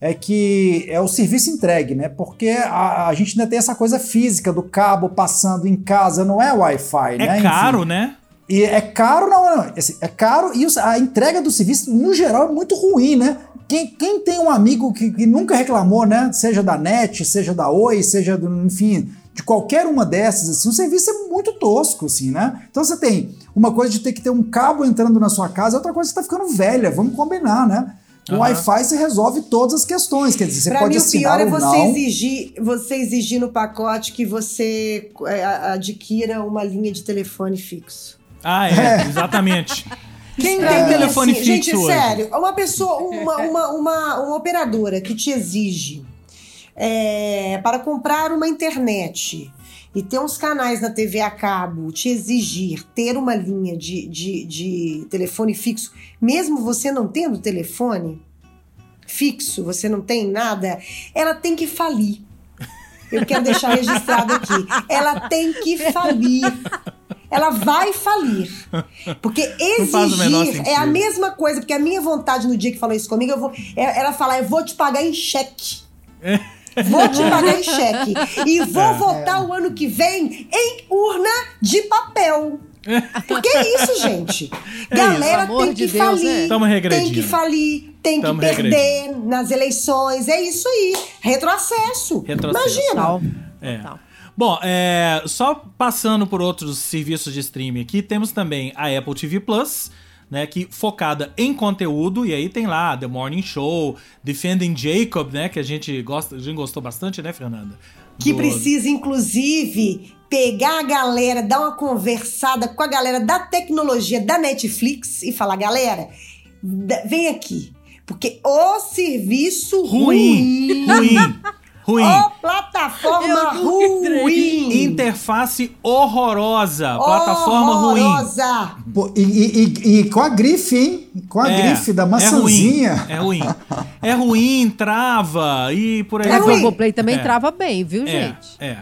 S4: é que é o serviço entregue, né? Porque a, a, gente ainda tem essa coisa física do cabo passando em casa, não é Wi-Fi,
S1: é
S4: né?
S1: É caro, Enfim. né?
S4: E é caro, não, não, é caro e a entrega do serviço, no geral, é muito ruim, né? Quem, quem tem um amigo que, que, nunca reclamou, né? Seja da NET, seja da Oi, seja, do, enfim, de qualquer uma dessas, assim, o serviço é muito tosco, assim, né? Então você tem uma coisa de ter que ter um cabo entrando na sua casa, outra coisa que você tá ficando velha, vamos combinar, né? Com
S1: Aham.
S4: Wi-Fi você resolve todas as questões. Quer dizer, você
S3: Pra
S4: pode
S3: mim, o
S4: assinar
S3: pior é
S4: ou
S3: você
S4: não.
S3: exigir, você exigir no pacote que você é, adquira uma linha de telefone fixo.
S1: Ah, é, exatamente. Quem tem
S3: mim,
S1: telefone
S3: assim,
S1: fixo
S3: Gente,
S1: hoje?
S3: sério, uma pessoa, uma, uma, uma, uma operadora que te exige é, para comprar uma internet e ter uns canais na TV a cabo, te exigir ter uma linha de, de, de telefone fixo, mesmo você não tendo telefone fixo, você não tem nada, ela tem que falir. Eu quero deixar registrado aqui. Ela tem que falir. Ela vai falir. Porque exigir é a mesma coisa, porque a minha vontade no dia que falou isso comigo, eu vou, é- ela falar, eu vou te pagar em cheque. Vou te pagar em cheque. E vou
S1: É.
S3: votar o ano que vem em urna de papel. Porque é isso, gente.
S1: É
S3: Galera
S2: isso.
S3: Tem que
S2: de Deus,
S3: falir.
S2: é.
S1: Tamo
S3: tem
S1: regredindo.
S3: que falir, tem
S1: Tamo
S3: que perder nas eleições. É isso aí. Retrocesso.
S1: Retrocesso.
S3: Imagina.
S2: Tal.
S1: É.
S2: Tal.
S1: Bom, é, só passando por outros serviços de streaming aqui, temos também a Apple TV Plus, né, que focada em conteúdo, e aí tem lá The Morning Show, Defending Jacob, né, que a gente gosta, a gente gostou bastante, né, Fernanda?
S3: Que
S1: Do-
S3: precisa, inclusive, pegar a galera, dar uma conversada com a galera da tecnologia da Netflix e falar, galera, vem aqui. Porque o serviço
S1: ruim,
S3: ruim,
S1: ruim, ruim.
S3: Ó, plataforma ruim.
S1: Interface horrorosa, plataforma ruim.
S3: Horrorosa.
S4: Pô, e, e- e- com a grife, hein? Com a
S1: É,
S4: grife da
S1: É
S4: maçãzinha.
S1: ruim, é ruim. É ruim, trava e por aí
S3: É
S1: vai.
S3: ruim.
S2: Globoplay também
S1: É.
S2: trava bem, viu,
S1: É,
S2: gente?
S1: é.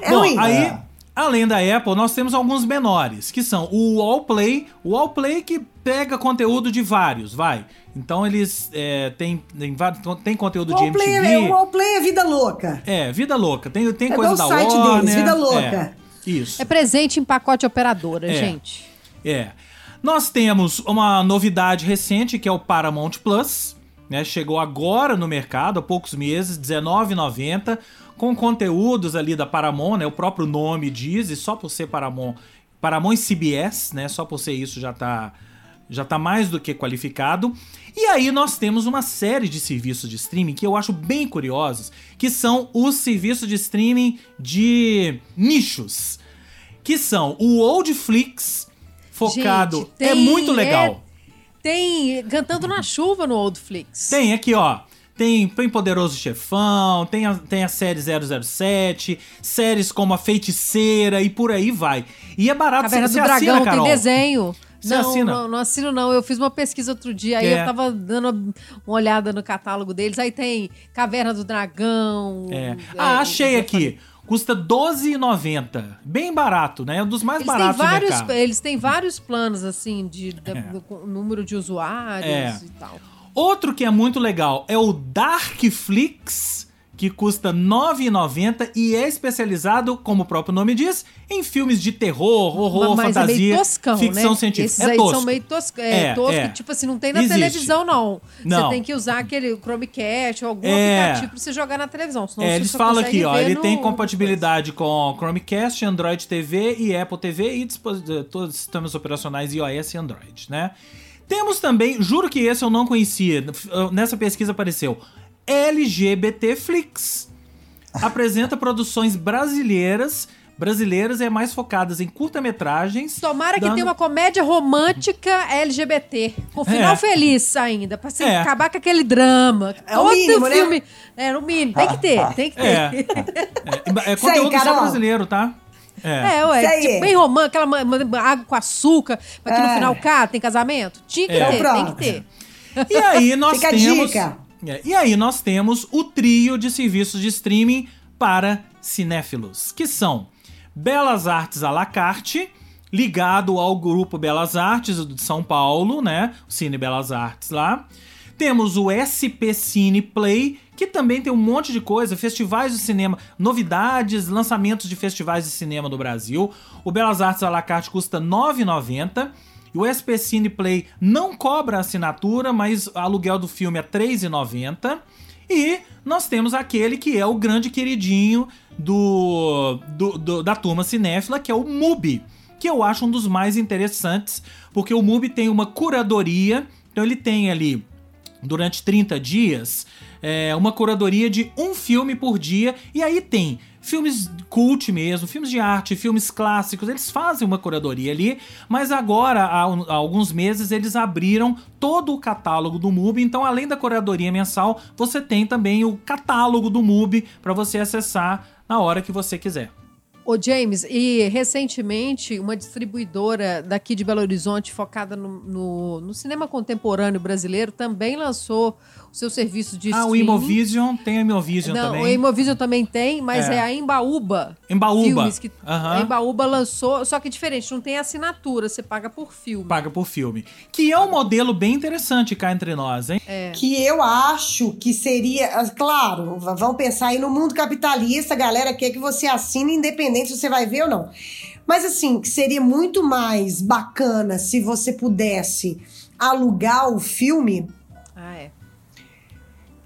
S3: É
S1: Bom,
S3: ruim.
S1: aí,
S4: É.
S1: além da Apple, nós temos alguns menores, que são o Wallplay. O Wallplay que pega conteúdo de vários, vai. Então eles é, tem, tem, tem conteúdo de MTV.
S3: é, Wallplay é vida louca.
S1: É, vida louca. Tem, tem
S3: É
S1: coisa da
S3: o site
S1: Warner.
S3: deles, vida
S1: é,
S3: louca.
S1: isso.
S2: É presente em pacote operadora,
S1: É.
S2: gente.
S1: É. Nós temos uma novidade recente que é o Paramount Plus, né? Chegou agora no mercado há poucos meses, R$19,90, com conteúdos ali da Paramount, né? O próprio nome diz, e só por ser Paramount, Paramount CBS, né? Só por ser isso já tá já tá mais do que qualificado. E aí nós temos uma série de serviços de streaming que eu acho bem curiosos, que são os serviços de streaming de nichos, que são o Oldflix, focado,
S2: Gente,
S1: é
S2: tem-
S1: muito legal.
S2: Tem Cantando na Chuva no Oldflix.
S1: Tem aqui, ó. Tem, tem Poderoso Chefão, tem a, tem a série 007, séries como A Feiticeira e por aí vai. E é barato,
S2: Caverna do
S1: você
S2: Dragão
S1: assina, Carol?
S2: tem desenho.
S1: Você
S2: não,
S1: assina?
S2: não, não assino não. Eu fiz uma pesquisa outro dia, aí
S1: É.
S2: eu tava dando uma olhada no catálogo deles. Aí tem Caverna do Dragão.
S1: É.
S2: é,
S1: Ah, achei aqui. Custa R$12,90. Bem barato, né? É um dos mais
S2: Eles têm,
S1: baratos do
S2: vários,
S1: mercado.
S2: eles têm vários planos, assim, de, da-
S1: É.
S2: do número de usuários
S1: É.
S2: e tal.
S1: Outro que é muito legal é o Darkflix, que custa R$ 9,90 e é especializado, como o próprio nome diz, em filmes de terror, horror,
S2: Mas é
S1: fantasia,
S2: meio toscão,
S1: ficção
S2: né?
S1: científica.
S2: Esses
S1: é
S2: aí
S1: tosco.
S2: são meio tosco, é,
S1: É,
S2: tosco,
S1: é.
S2: tipo assim, não tem na
S1: Existe.
S2: televisão, não.
S1: Não.
S2: Você tem que usar aquele Chromecast ou algum
S1: É.
S2: aplicativo pra você jogar na televisão. Senão
S1: É, eles falam aqui, ó, ele
S2: no-
S1: tem compatibilidade com Chromecast, Android TV e Apple TV e eh, todos os sistemas operacionais iOS e Android, né? Temos também, juro que esse eu não conhecia, nessa pesquisa apareceu, LGBT Flix. Apresenta produções brasileiras, brasileiras é mais focadas em curta-metragens.
S2: Tomara que
S1: dando-
S2: tenha uma comédia romântica LGBT. Com final
S1: É.
S2: feliz ainda. Pra você
S1: É.
S2: acabar com aquele drama.
S3: É o mínimo, né?
S2: filme. É, no mínimo. Tem que ter, tem que ter.
S1: É, é, é
S3: Isso aí,
S1: conteúdo só brasileiro, tá? É.
S2: É, ué, tipo, bem romântico, aquela água com açúcar, pra que no
S3: É.
S2: final cá tem casamento. Tinha que
S1: É.
S2: ter,
S3: Então,
S2: tem que ter.
S1: E aí nós
S3: Fica a
S1: temos.
S3: dica.
S1: É, e aí nós temos o trio de serviços de streaming para cinéfilos, que são Belas Artes à la carte, ligado ao grupo Belas Artes de São Paulo, né? O Cine Belas Artes lá. Temos o SP Cine Play, que também tem um monte de coisa, festivais de cinema, novidades, lançamentos de festivais de cinema do Brasil. O Belas Artes à la carte custa R$ 9,90. O SP Cine Play não cobra assinatura, mas o aluguel do filme é R$ 3,90. E nós temos aquele que é o grande queridinho do, do- do- da turma cinéfila, que é o MUBI, que eu acho um dos mais interessantes, porque o MUBI tem uma curadoria, então ele tem ali durante 30 dias, é, uma curadoria de um filme por dia. E aí tem filmes cult mesmo, filmes de arte, filmes clássicos, eles fazem uma curadoria ali, mas agora, há, há alguns meses, eles abriram todo o catálogo do MUBI, então além da curadoria mensal, você tem também o catálogo do MUBI para você acessar na hora que você quiser.
S2: Ô James, e recentemente uma distribuidora daqui de Belo Horizonte focada no, no, no cinema contemporâneo brasileiro também lançou o seu serviço de
S1: ah,
S2: streaming.
S1: o Imovision tem a Imovision
S2: Não,
S1: também.
S2: o Imovision também tem, mas é,
S1: É.
S2: a Embaúba.
S1: Embaúba.
S2: Filmes que
S1: Aham.
S2: A Embaúba lançou, só que diferente, não tem assinatura, você paga por filme.
S1: Paga por filme. Que é um modelo bem interessante cá entre nós, hein?
S2: É.
S3: que eu acho que seria, ah, claro, v- vamos pensar aí no mundo capitalista, a galera quer que você assine independente se você vai ver ou não. Mas assim, que seria muito mais bacana se você pudesse alugar o filme
S2: Ah, é.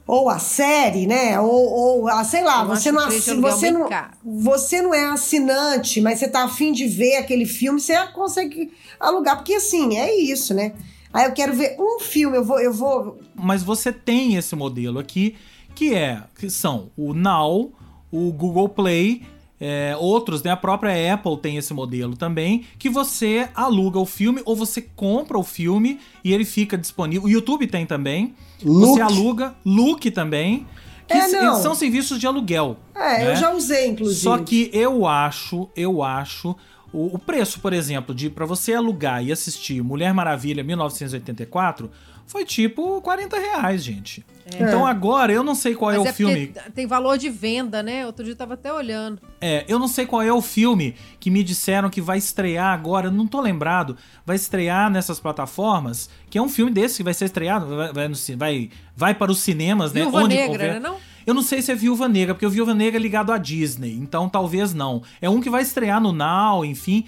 S3: Ou a série, né? Ou, ou ah, sei lá,
S2: Eu
S3: você não, assi- você, não, você não é assinante, mas você tá afim de ver aquele filme, você consegue alugar, porque assim, é isso, né? Aí eu quero ver um filme, eu vou, eu vou.
S1: Mas você tem esse modelo aqui, que é que são o Now, o Google Play, é, outros, né? A própria Apple tem esse modelo também, que você aluga o filme ou você compra o filme e ele fica disponível. O YouTube tem também.
S4: Look.
S1: Você aluga, Look também. Que
S3: É,
S1: são serviços de aluguel.
S3: É,
S1: né?
S3: eu já usei, inclusive.
S1: Só que eu acho, eu acho o, o preço, por exemplo, de para você alugar e assistir Mulher Maravilha 1984 foi tipo 40 reais, gente. Então agora eu não sei qual é
S2: Mas
S1: o
S2: é
S1: filme.
S2: porque tem valor de venda, né? Outro dia eu tava até olhando.
S1: É, eu não sei qual é o filme que me disseram que vai estrear agora, não tô lembrado. Vai estrear nessas plataformas, que é um filme desse que vai ser estreado, vai, vai, vai, vai para os cinemas, né?
S2: Viúva
S1: onde
S2: Negra,
S1: houver-
S2: né, não?
S1: Eu não sei se é Viúva Negra, porque o Viúva Negra é ligado à Disney, então talvez não. É um que vai estrear no Now, enfim.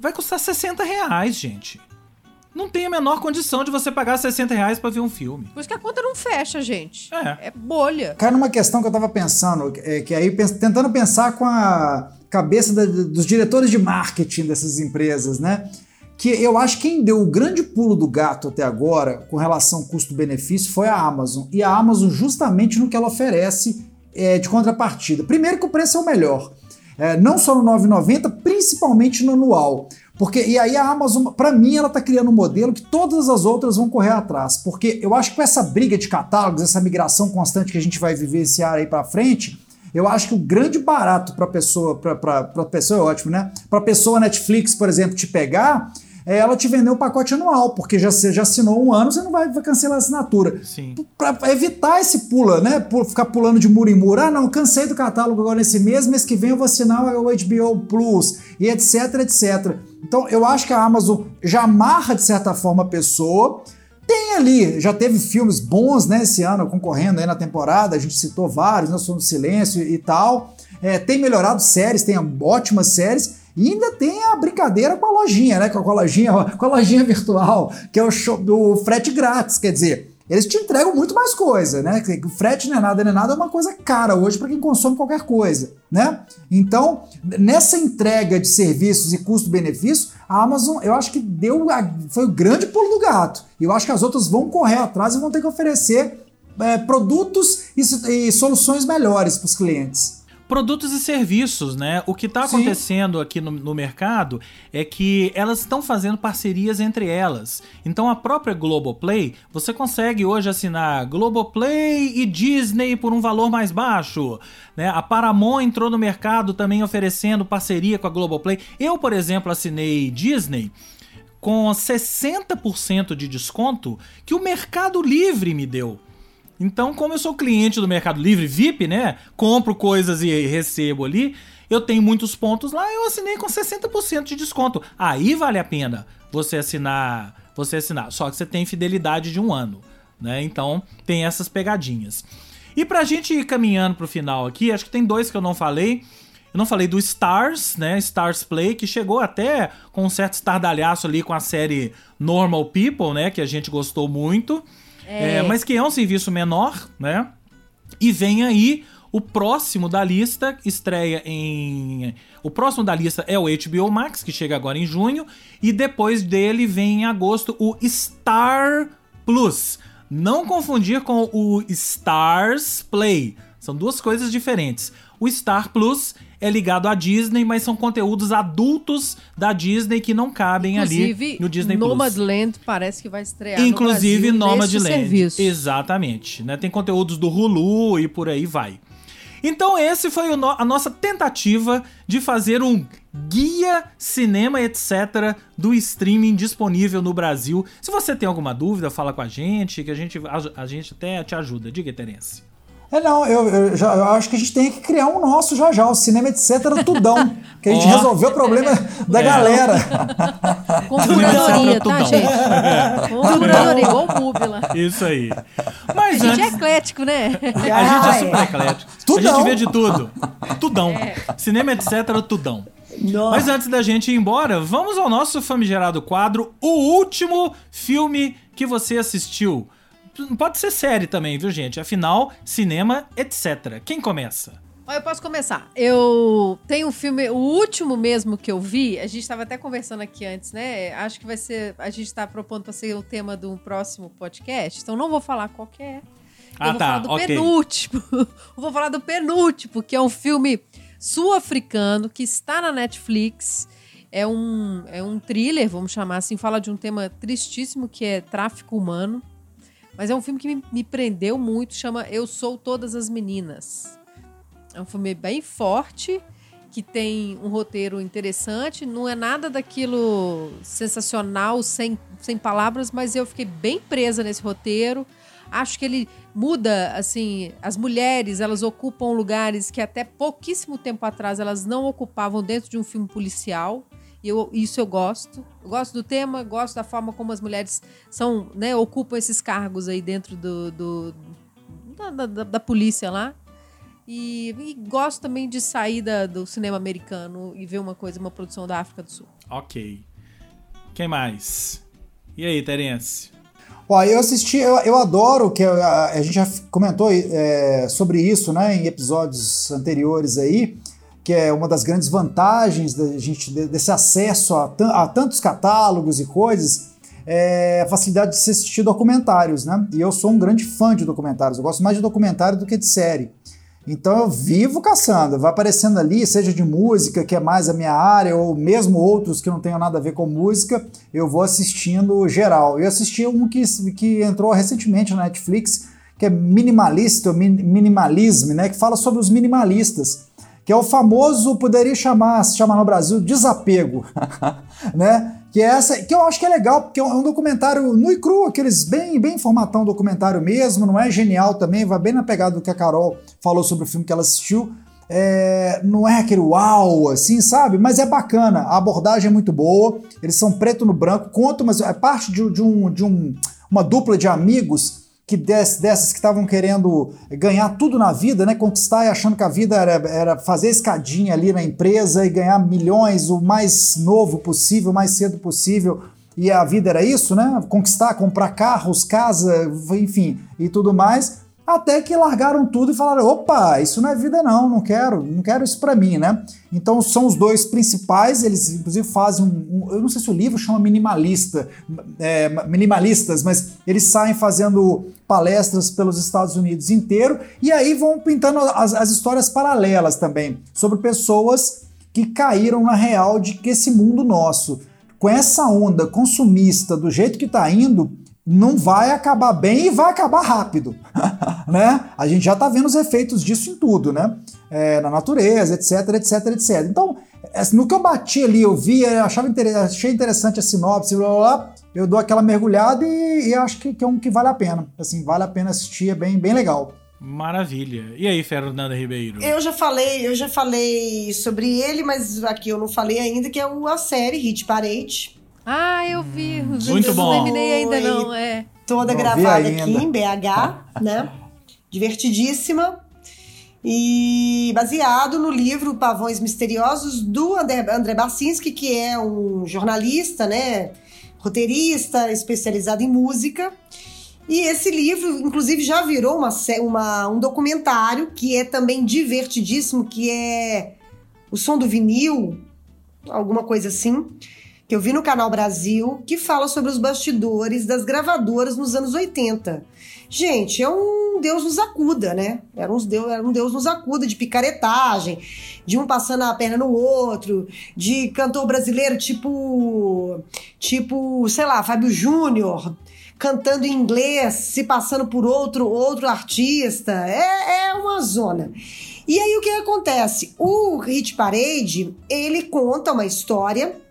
S1: Vai custar 60 reais, gente. Não tem a menor condição de você pagar 60 reais pra ver um filme.
S2: Por isso que a conta não fecha, gente.
S1: É.
S2: É bolha.
S4: Cai numa questão que eu tava pensando, é, que aí pens- tentando pensar com a cabeça da- dos diretores de marketing dessas empresas, né? Que eu acho que quem deu o grande pulo do gato até agora com relação custo-benefício foi a Amazon. E a Amazon justamente no que ela oferece é, de contrapartida. Primeiro que o preço é o melhor. É, não só no 9,90, principalmente no anual. Porque, e aí a Amazon, para mim, ela tá criando um modelo que todas as outras vão correr atrás. Porque eu acho que com essa briga de catálogos, essa migração constante que a gente vai vivenciar aí para frente, eu acho que o grande barato para pessoa, para pessoa é ótimo, né? Para pessoa Netflix, por exemplo, te pegar, é ela te vender o pacote anual, porque já você já assinou um ano, você não vai, vai cancelar a assinatura.
S1: Sim.
S4: Para evitar esse pula, né? Pu- Ficar pulando de muro em muro. Ah, não, cansei do catálogo agora nesse mês, mês que vem eu vou assinar o HBO Plus e etc, etc. Então eu acho que a Amazon já amarra de certa forma a pessoa. Tem ali, já teve filmes bons, né, esse ano concorrendo aí na temporada, a gente citou vários, né, Som do Silêncio e tal. É, tem melhorado séries, tem ótimas séries. E ainda tem a brincadeira com a lojinha, né? Com a lojinha, com a lojinha virtual, que é o, show, o frete grátis. Quer dizer, eles te entregam muito mais coisa, né? O frete não é nada, não é nada, é uma coisa cara hoje para quem consome qualquer coisa, né? Então, nessa entrega de serviços e custo-benefício, a Amazon, eu acho que deu a- foi o grande pulo do gato. Eu acho que as outras vão correr atrás e vão ter que oferecer é, produtos e, e soluções melhores para os clientes.
S1: Produtos e serviços, né? O que está
S4: Sim.
S1: acontecendo aqui no, no mercado é que elas estão fazendo parcerias entre elas. Então a própria Globoplay, você consegue hoje assinar Globoplay e Disney por um valor mais baixo. Né? A Paramount entrou no mercado também oferecendo parceria com a Globoplay. Eu, por exemplo, assinei Disney com 60% de desconto que o Mercado Livre me deu. Então, como eu sou cliente do Mercado Livre VIP, né? Compro coisas e recebo ali, eu tenho muitos pontos lá, eu assinei com 60% de desconto. Aí vale a pena você assinar, você assinar. Só que você tem fidelidade de um ano, né? Então, tem essas pegadinhas. E pra gente ir caminhando pro final aqui, acho que tem dois que eu não falei. Eu não falei do Stars, né? Stars Play, que chegou até com um certo estardalhaço ali com a série Normal People, né? Que a gente gostou muito. É, mas que é um serviço menor, né? E vem aí o próximo da lista, estreia em. O próximo da lista é o HBO Max, que chega agora em junho. E depois dele vem em agosto o Star Plus. Não confundir com o Stars Play. São duas coisas diferentes. O Star Plus é ligado à Disney, mas são conteúdos adultos da Disney que não cabem
S2: Inclusive,
S1: ali no Disney
S2: Nomadland parece que vai estrear
S1: Inclusive
S2: no Brasil
S1: Nomadland.
S2: serviço.
S1: Exatamente. Né? Tem conteúdos do Hulu e por aí vai. Então esse foi no a nossa tentativa de fazer um guia cinema etc do streaming disponível no Brasil. Se você tem alguma dúvida, fala com a gente, que a gente a, a gente até te ajuda. Diga, Terence.
S4: É, não, eu, eu, já, eu acho que a gente tem que criar um nosso já já, o cinema etc. Tudão. Que a gente
S1: Ó.
S4: resolveu o problema da
S1: É.
S4: galera.
S2: Com curadoria,
S1: Tudão.
S2: tá, gente? Com curadoria, igual lá.
S1: Isso aí.
S2: A
S1: Mas
S2: gente é
S1: antes.
S2: eclético, né?
S1: A gente é
S3: Ah,
S1: super
S3: é.
S1: eclético. A
S4: Tudão.
S1: gente vê de tudo. Tudão.
S2: É.
S1: Cinema, etc. Tudão.
S3: Nossa.
S1: Mas antes da gente ir embora, vamos ao nosso famigerado quadro, o último filme que você assistiu. Pode ser série também, viu, gente? Afinal, cinema, etc. Quem começa?
S2: Eu posso começar. Eu tenho um filme, o último mesmo que eu vi, a gente estava até conversando aqui antes, né? Acho que vai ser, a gente está propondo para ser o tema do próximo podcast, então não vou falar qual que é.
S1: Ah,
S2: eu vou
S1: tá,
S2: falar do
S1: ok.
S2: penúltimo. Eu vou falar do penúltimo, que é um filme sul-africano que está na Netflix. É um, é um thriller, vamos chamar assim, fala de um tema tristíssimo que é tráfico humano. Mas é um filme que me, me prendeu muito, chama Eu Sou Todas as Meninas. É um filme bem forte, que tem um roteiro interessante. Não é nada daquilo sensacional, sem, sem palavras, mas eu fiquei bem presa nesse roteiro. Acho que ele muda, assim, as mulheres, elas ocupam lugares que até pouquíssimo tempo atrás elas não ocupavam dentro de um filme policial. E eu, isso eu gosto. Eu gosto do tema, gosto da forma como as mulheres são, né, ocupam esses cargos aí dentro do, do- da, da- da polícia lá. E, e gosto também de sair da- do cinema americano e ver uma coisa, uma produção da África do Sul.
S1: Ok. Quem mais? E aí, Terence?
S4: Ó, eu assisti, eu, eu adoro que a, a gente já comentou é, sobre isso, né, em episódios anteriores aí, que é uma das grandes vantagens da gente de- desse acesso a, a tantos catálogos e coisas, é a facilidade de se assistir documentários, né? E eu sou um grande fã de documentários. Eu gosto mais de documentário do que de série. Então eu vivo caçando, vai aparecendo ali, seja de música, que é mais a minha área, ou mesmo outros que não tenham nada a ver com música, eu vou assistindo geral. Eu assisti um que, que entrou recentemente na Netflix, que é Minimalista, Min- Minimalism, né? Que fala sobre os minimalistas, que é o famoso, poderia chamar, se chamar no Brasil, desapego, né? Que é essa, que eu acho que é legal, porque é um documentário nu e cru, aqueles bem, bem formatão documentário mesmo, não é genial também, vai bem na pegada do que a Carol falou sobre o filme que ela assistiu. É, não é aquele uau, assim, sabe? Mas é bacana, a abordagem é muito boa, eles são preto no branco, conta, mas é parte de, de um, de um, uma dupla de amigos que des- dessas que estavam querendo ganhar tudo na vida, né? Conquistar e achando que a vida era, era fazer escadinha ali na empresa e ganhar milhões o mais novo possível, o mais cedo possível. E a vida era isso, né? Conquistar, comprar carros, casa, enfim, e tudo mais. Até que largaram tudo e falaram: opa, isso não é vida, não, não quero, não quero isso pra mim, né? Então são os dois principais, eles inclusive fazem um. um- eu não sei se o livro chama minimalista, é, minimalistas, mas eles saem fazendo palestras pelos Estados Unidos inteiro e aí vão pintando as, as histórias paralelas também sobre pessoas que caíram na real de que esse mundo nosso, com essa onda consumista do jeito que está indo, não vai acabar bem e vai acabar rápido, né? A gente já está vendo os efeitos disso em tudo, né? É, na natureza, etc, etc, etc. Então, assim, no que eu bati ali, eu vi, eu achava inter... achei interessante a sinopse, blá, blá, blá, eu dou aquela mergulhada e, e acho que, que é um que vale a pena. Assim, vale a pena assistir, é bem, bem legal.
S1: Maravilha. E aí, Fernanda Ribeiro?
S3: Eu já falei, eu já falei sobre ele, mas aqui eu não falei ainda, que é a série Hit Parade.
S2: Ah, eu vi. os
S1: Muito
S2: eu
S1: bom.
S2: Não terminei ainda, não. É.
S3: Toda gravada aqui em BH, né? Divertidíssima. E baseado no livro Pavões Misteriosos do André, André Barcinski, que é um jornalista, né? Roteirista, especializado em música. E esse livro, inclusive, já virou uma, uma- um documentário que é também divertidíssimo, que é O Som do Vinil, alguma coisa assim que eu vi no Canal Brasil, que fala sobre os bastidores das gravadoras nos anos 80. Gente, é um Deus nos acuda, né? Era um Deus, era um Deus nos acuda de picaretagem, de um passando a perna no outro, de cantor brasileiro tipo, tipo, sei lá, Fábio Júnior, cantando em inglês, se passando por outro outro artista. É, é uma zona. E aí o que acontece? O Hit Parade, ele conta uma história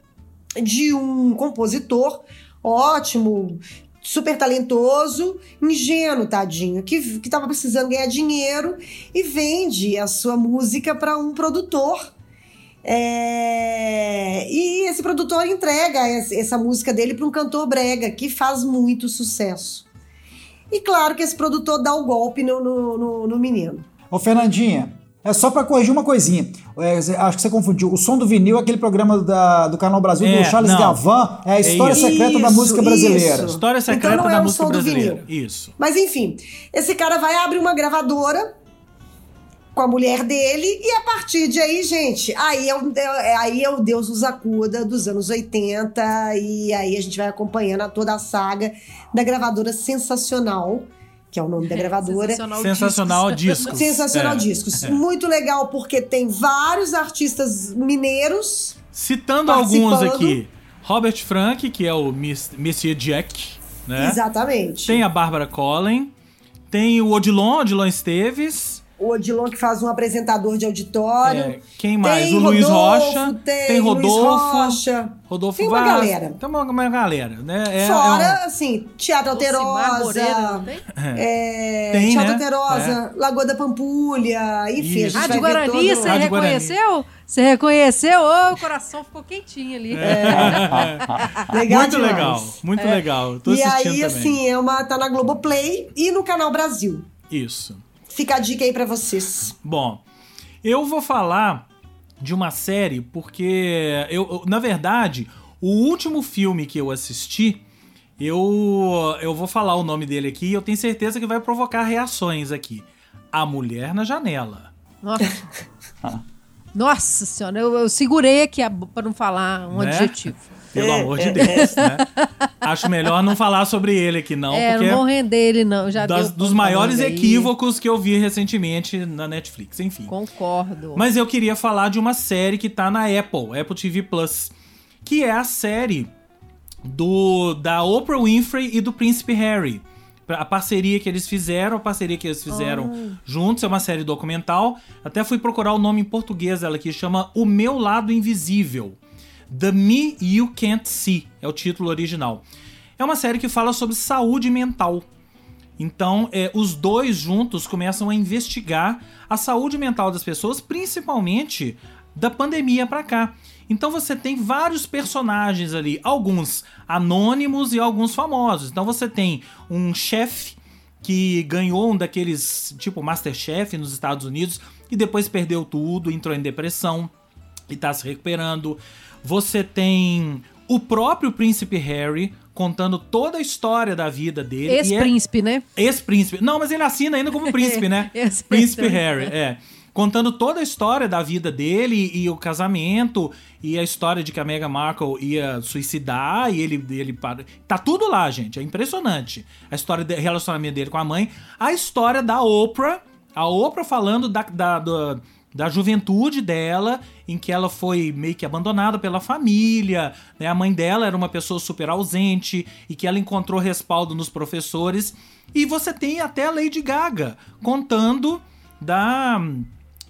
S3: de um compositor ótimo, super talentoso, ingênuo, tadinho, que, que tava precisando ganhar dinheiro e vende a sua música para um produtor. É... E esse produtor entrega essa música dele para um cantor brega que faz muito sucesso. E claro que esse produtor dá o golpe no, no, no, no menino.
S4: Ô, Fernandinha, é só para corrigir uma coisinha. É, acho que você confundiu. O som do vinil é aquele programa da, do Canal Brasil
S1: É,
S4: do Charles
S1: não.
S4: Gavan. É a história
S1: isso.
S4: secreta da
S3: Isso,
S4: música brasileira.
S3: isso.
S1: História secreta
S3: Então não é
S1: da
S3: o
S1: música
S3: som do
S1: brasileira.
S3: vinil.
S1: Isso.
S3: Mas enfim, esse cara vai abrir uma gravadora com a mulher dele e a partir de aí, gente, aí é o, é- aí é o Deus nos acuda dos anos 80 e aí a gente vai acompanhando a toda a saga da gravadora Sensacional, que é o nome da gravadora.
S2: Sensacional,
S1: Sensacional
S2: discos.
S1: discos.
S3: Sensacional
S1: É.
S3: Discos. Muito legal porque tem vários artistas mineiros.
S1: Citando alguns aqui. Robert Frank, que é o Miss- Monsieur Jack, né?
S3: Exatamente.
S1: Tem a Bárbara Collen. Tem o Odilon, Odilon Esteves.
S3: O Odilon que faz um apresentador de auditório.
S1: É, quem mais?
S3: Tem
S1: o Luiz
S3: Rodolfo,
S1: Rocha.
S3: Tem,
S1: Rodolfo.
S3: Luiz Rocha.
S1: Rodolfo
S3: Tem uma
S1: Vaz.
S3: galera.
S1: Tem uma, uma galera, né? É-
S3: Fora,
S1: é
S3: assim, Teatro
S2: Lucimar Moreira, não
S3: Alterosa.
S2: tem?
S3: É,
S1: Tem,
S3: Teatro
S1: né?
S3: Alterosa, Lagoa da Pampulha, enfim,
S1: Isso.
S3: a gente
S2: Rádio
S3: vai ver
S2: Guarani,
S3: todo...
S2: você
S1: Rádio Guarani.
S2: reconheceu? Você reconheceu? Ô, o coração ficou quentinho ali.
S3: Legal
S1: muito
S3: demais.
S1: legal, muito legal. Tô
S3: E
S1: assistindo
S3: aí,
S1: também.
S3: assim, é uma, tá na Globoplay e no Canal Brasil.
S1: Isso.
S3: Fica a dica aí pra vocês.
S1: Bom, eu vou falar de uma série porque eu, eu- na verdade, o último filme que eu assisti, eu eu vou falar o nome dele aqui e eu tenho certeza que vai provocar reações aqui. A Mulher na Janela.
S2: Nossa. Nossa senhora, eu, eu segurei aqui a bo- pra não falar um
S1: Né?
S2: adjetivo.
S1: Pelo amor de Deus, né? Acho melhor não falar sobre ele aqui não,
S2: é,
S1: porque
S2: não vou render ele, não. Já
S1: das-
S2: deu
S1: dos maiores
S2: falando aí.
S1: equívocos que eu vi recentemente na Netflix, enfim.
S2: Concordo.
S1: Mas eu queria falar de uma série que tá na Apple, Apple TV Plus, que é a série do da Oprah Winfrey e do Príncipe Harry. A parceria que eles fizeram, a parceria que eles fizeram juntos, é uma série documental. Até fui procurar o nome em português dela aqui, chama O Meu Lado Invisível. The Me You Can't See é o título original. É uma série que fala sobre saúde mental. Então, é, os dois juntos começam a investigar a saúde mental das pessoas, principalmente da pandemia pra cá. Então você tem vários personagens ali, alguns anônimos e alguns famosos. Então você tem um chefe que ganhou um daqueles tipo Masterchef nos Estados Unidos e depois perdeu tudo, entrou em depressão e tá se recuperando. Você tem o próprio príncipe Harry contando toda a história da vida dele. é-
S2: Ex-príncipe, né?
S1: Ex-príncipe. Não, mas ele assina ainda como príncipe, né? Príncipe Harry, é. Contando toda a história da vida dele e o casamento e a história de que a Meghan Markle ia suicidar e ele, ele para- tá tudo lá, gente, é impressionante. A história do relacionamento dele com a mãe, a história da Oprah, a Oprah falando da, da, da, da juventude dela, em que ela foi meio que abandonada pela família, né? A mãe dela era uma pessoa super ausente e que ela encontrou respaldo nos professores. E você tem até a Lady Gaga contando da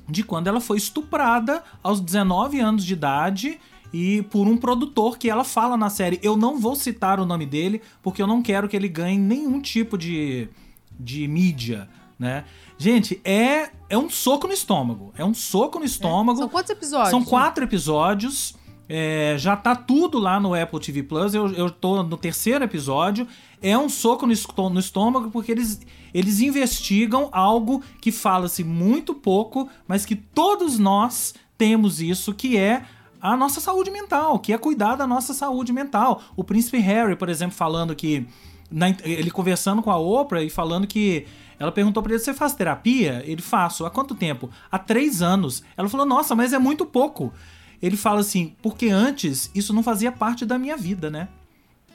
S1: de quando ela foi estuprada aos 19 anos de idade e por um produtor que ela fala na série. Eu não vou citar o nome dele porque eu não quero que ele ganhe nenhum tipo de, de mídia, né? Gente, é, é um soco no estômago. É um soco no estômago.
S2: São quantos episódios?
S1: São quatro episódios. É, já tá tudo lá no Apple TV Plus. Eu, eu tô no terceiro episódio. É um soco no, estô- no estômago porque eles, eles investigam algo que fala-se muito pouco, mas que todos nós temos isso, que é a nossa saúde mental, que é cuidar da nossa saúde mental. O príncipe Harry, por exemplo, falando que. na ele conversando com a Oprah e falando que. Ela perguntou pra ele: você faz terapia? Ele faço. Há quanto tempo? Há três anos. Ela falou: nossa, mas é muito pouco. ele fala assim, porque antes isso não fazia parte da minha vida, né?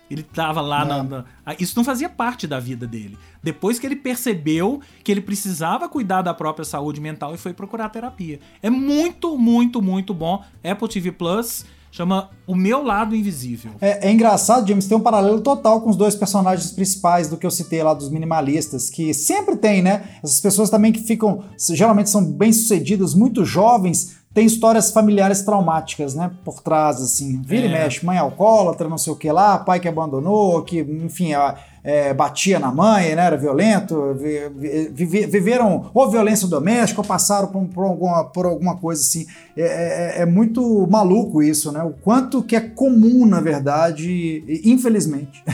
S1: Ele tava lá na, na, Isso não fazia parte da vida dele. Depois que ele percebeu que ele precisava cuidar da própria saúde mental e foi procurar terapia. É muito, muito, muito bom. Apple TV Plus chama O Meu Lado Invisível.
S4: É, é, engraçado, James, tem um paralelo total com os dois personagens principais do que eu citei lá dos minimalistas, que sempre tem, né? Essas pessoas também que ficam, geralmente são bem-sucedidas, muito jovens, tem histórias familiares traumáticas, né, por trás, assim. Vira é. e mexe, mãe alcoólatra, não sei o que lá, pai que abandonou, que, enfim, é, batia na mãe, né, era violento, vi, viveram ou violência doméstica ou passaram por, por, alguma, por alguma coisa assim. É, é, é, muito maluco isso, né? O quanto que é comum, na verdade, infelizmente.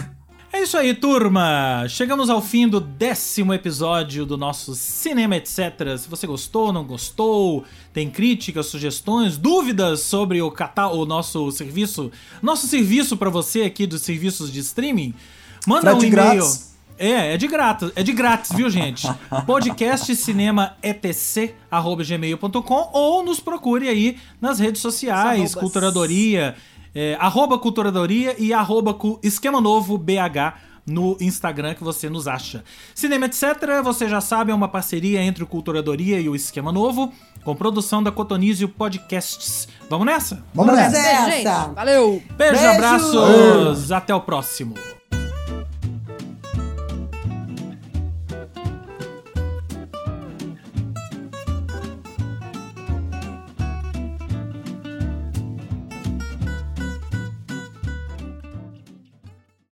S1: É isso aí, turma! Chegamos ao fim do décimo episódio do nosso Cinema Etc. Se você gostou, não gostou, tem críticas, sugestões, dúvidas sobre o, o nosso serviço, nosso serviço para você aqui dos serviços de streaming, manda Frete um e-mail. É, é de grátis, é de grátis, viu, gente? podcastcinemaetc@gmail.com ou nos procure aí nas redes sociais, Culturadoria, é, arroba Culturadoria e arroba Esquema Novo BH no Instagram que você nos acha. Cinema Etc., você já sabe, é uma parceria entre o Culturadoria e o Esquema Novo, com produção da Cotonizio Podcasts. Vamos nessa?
S3: Vamos, Vamos nessa!
S2: nessa. Valeu!
S1: Beijo, Beijo. abraços, até o próximo.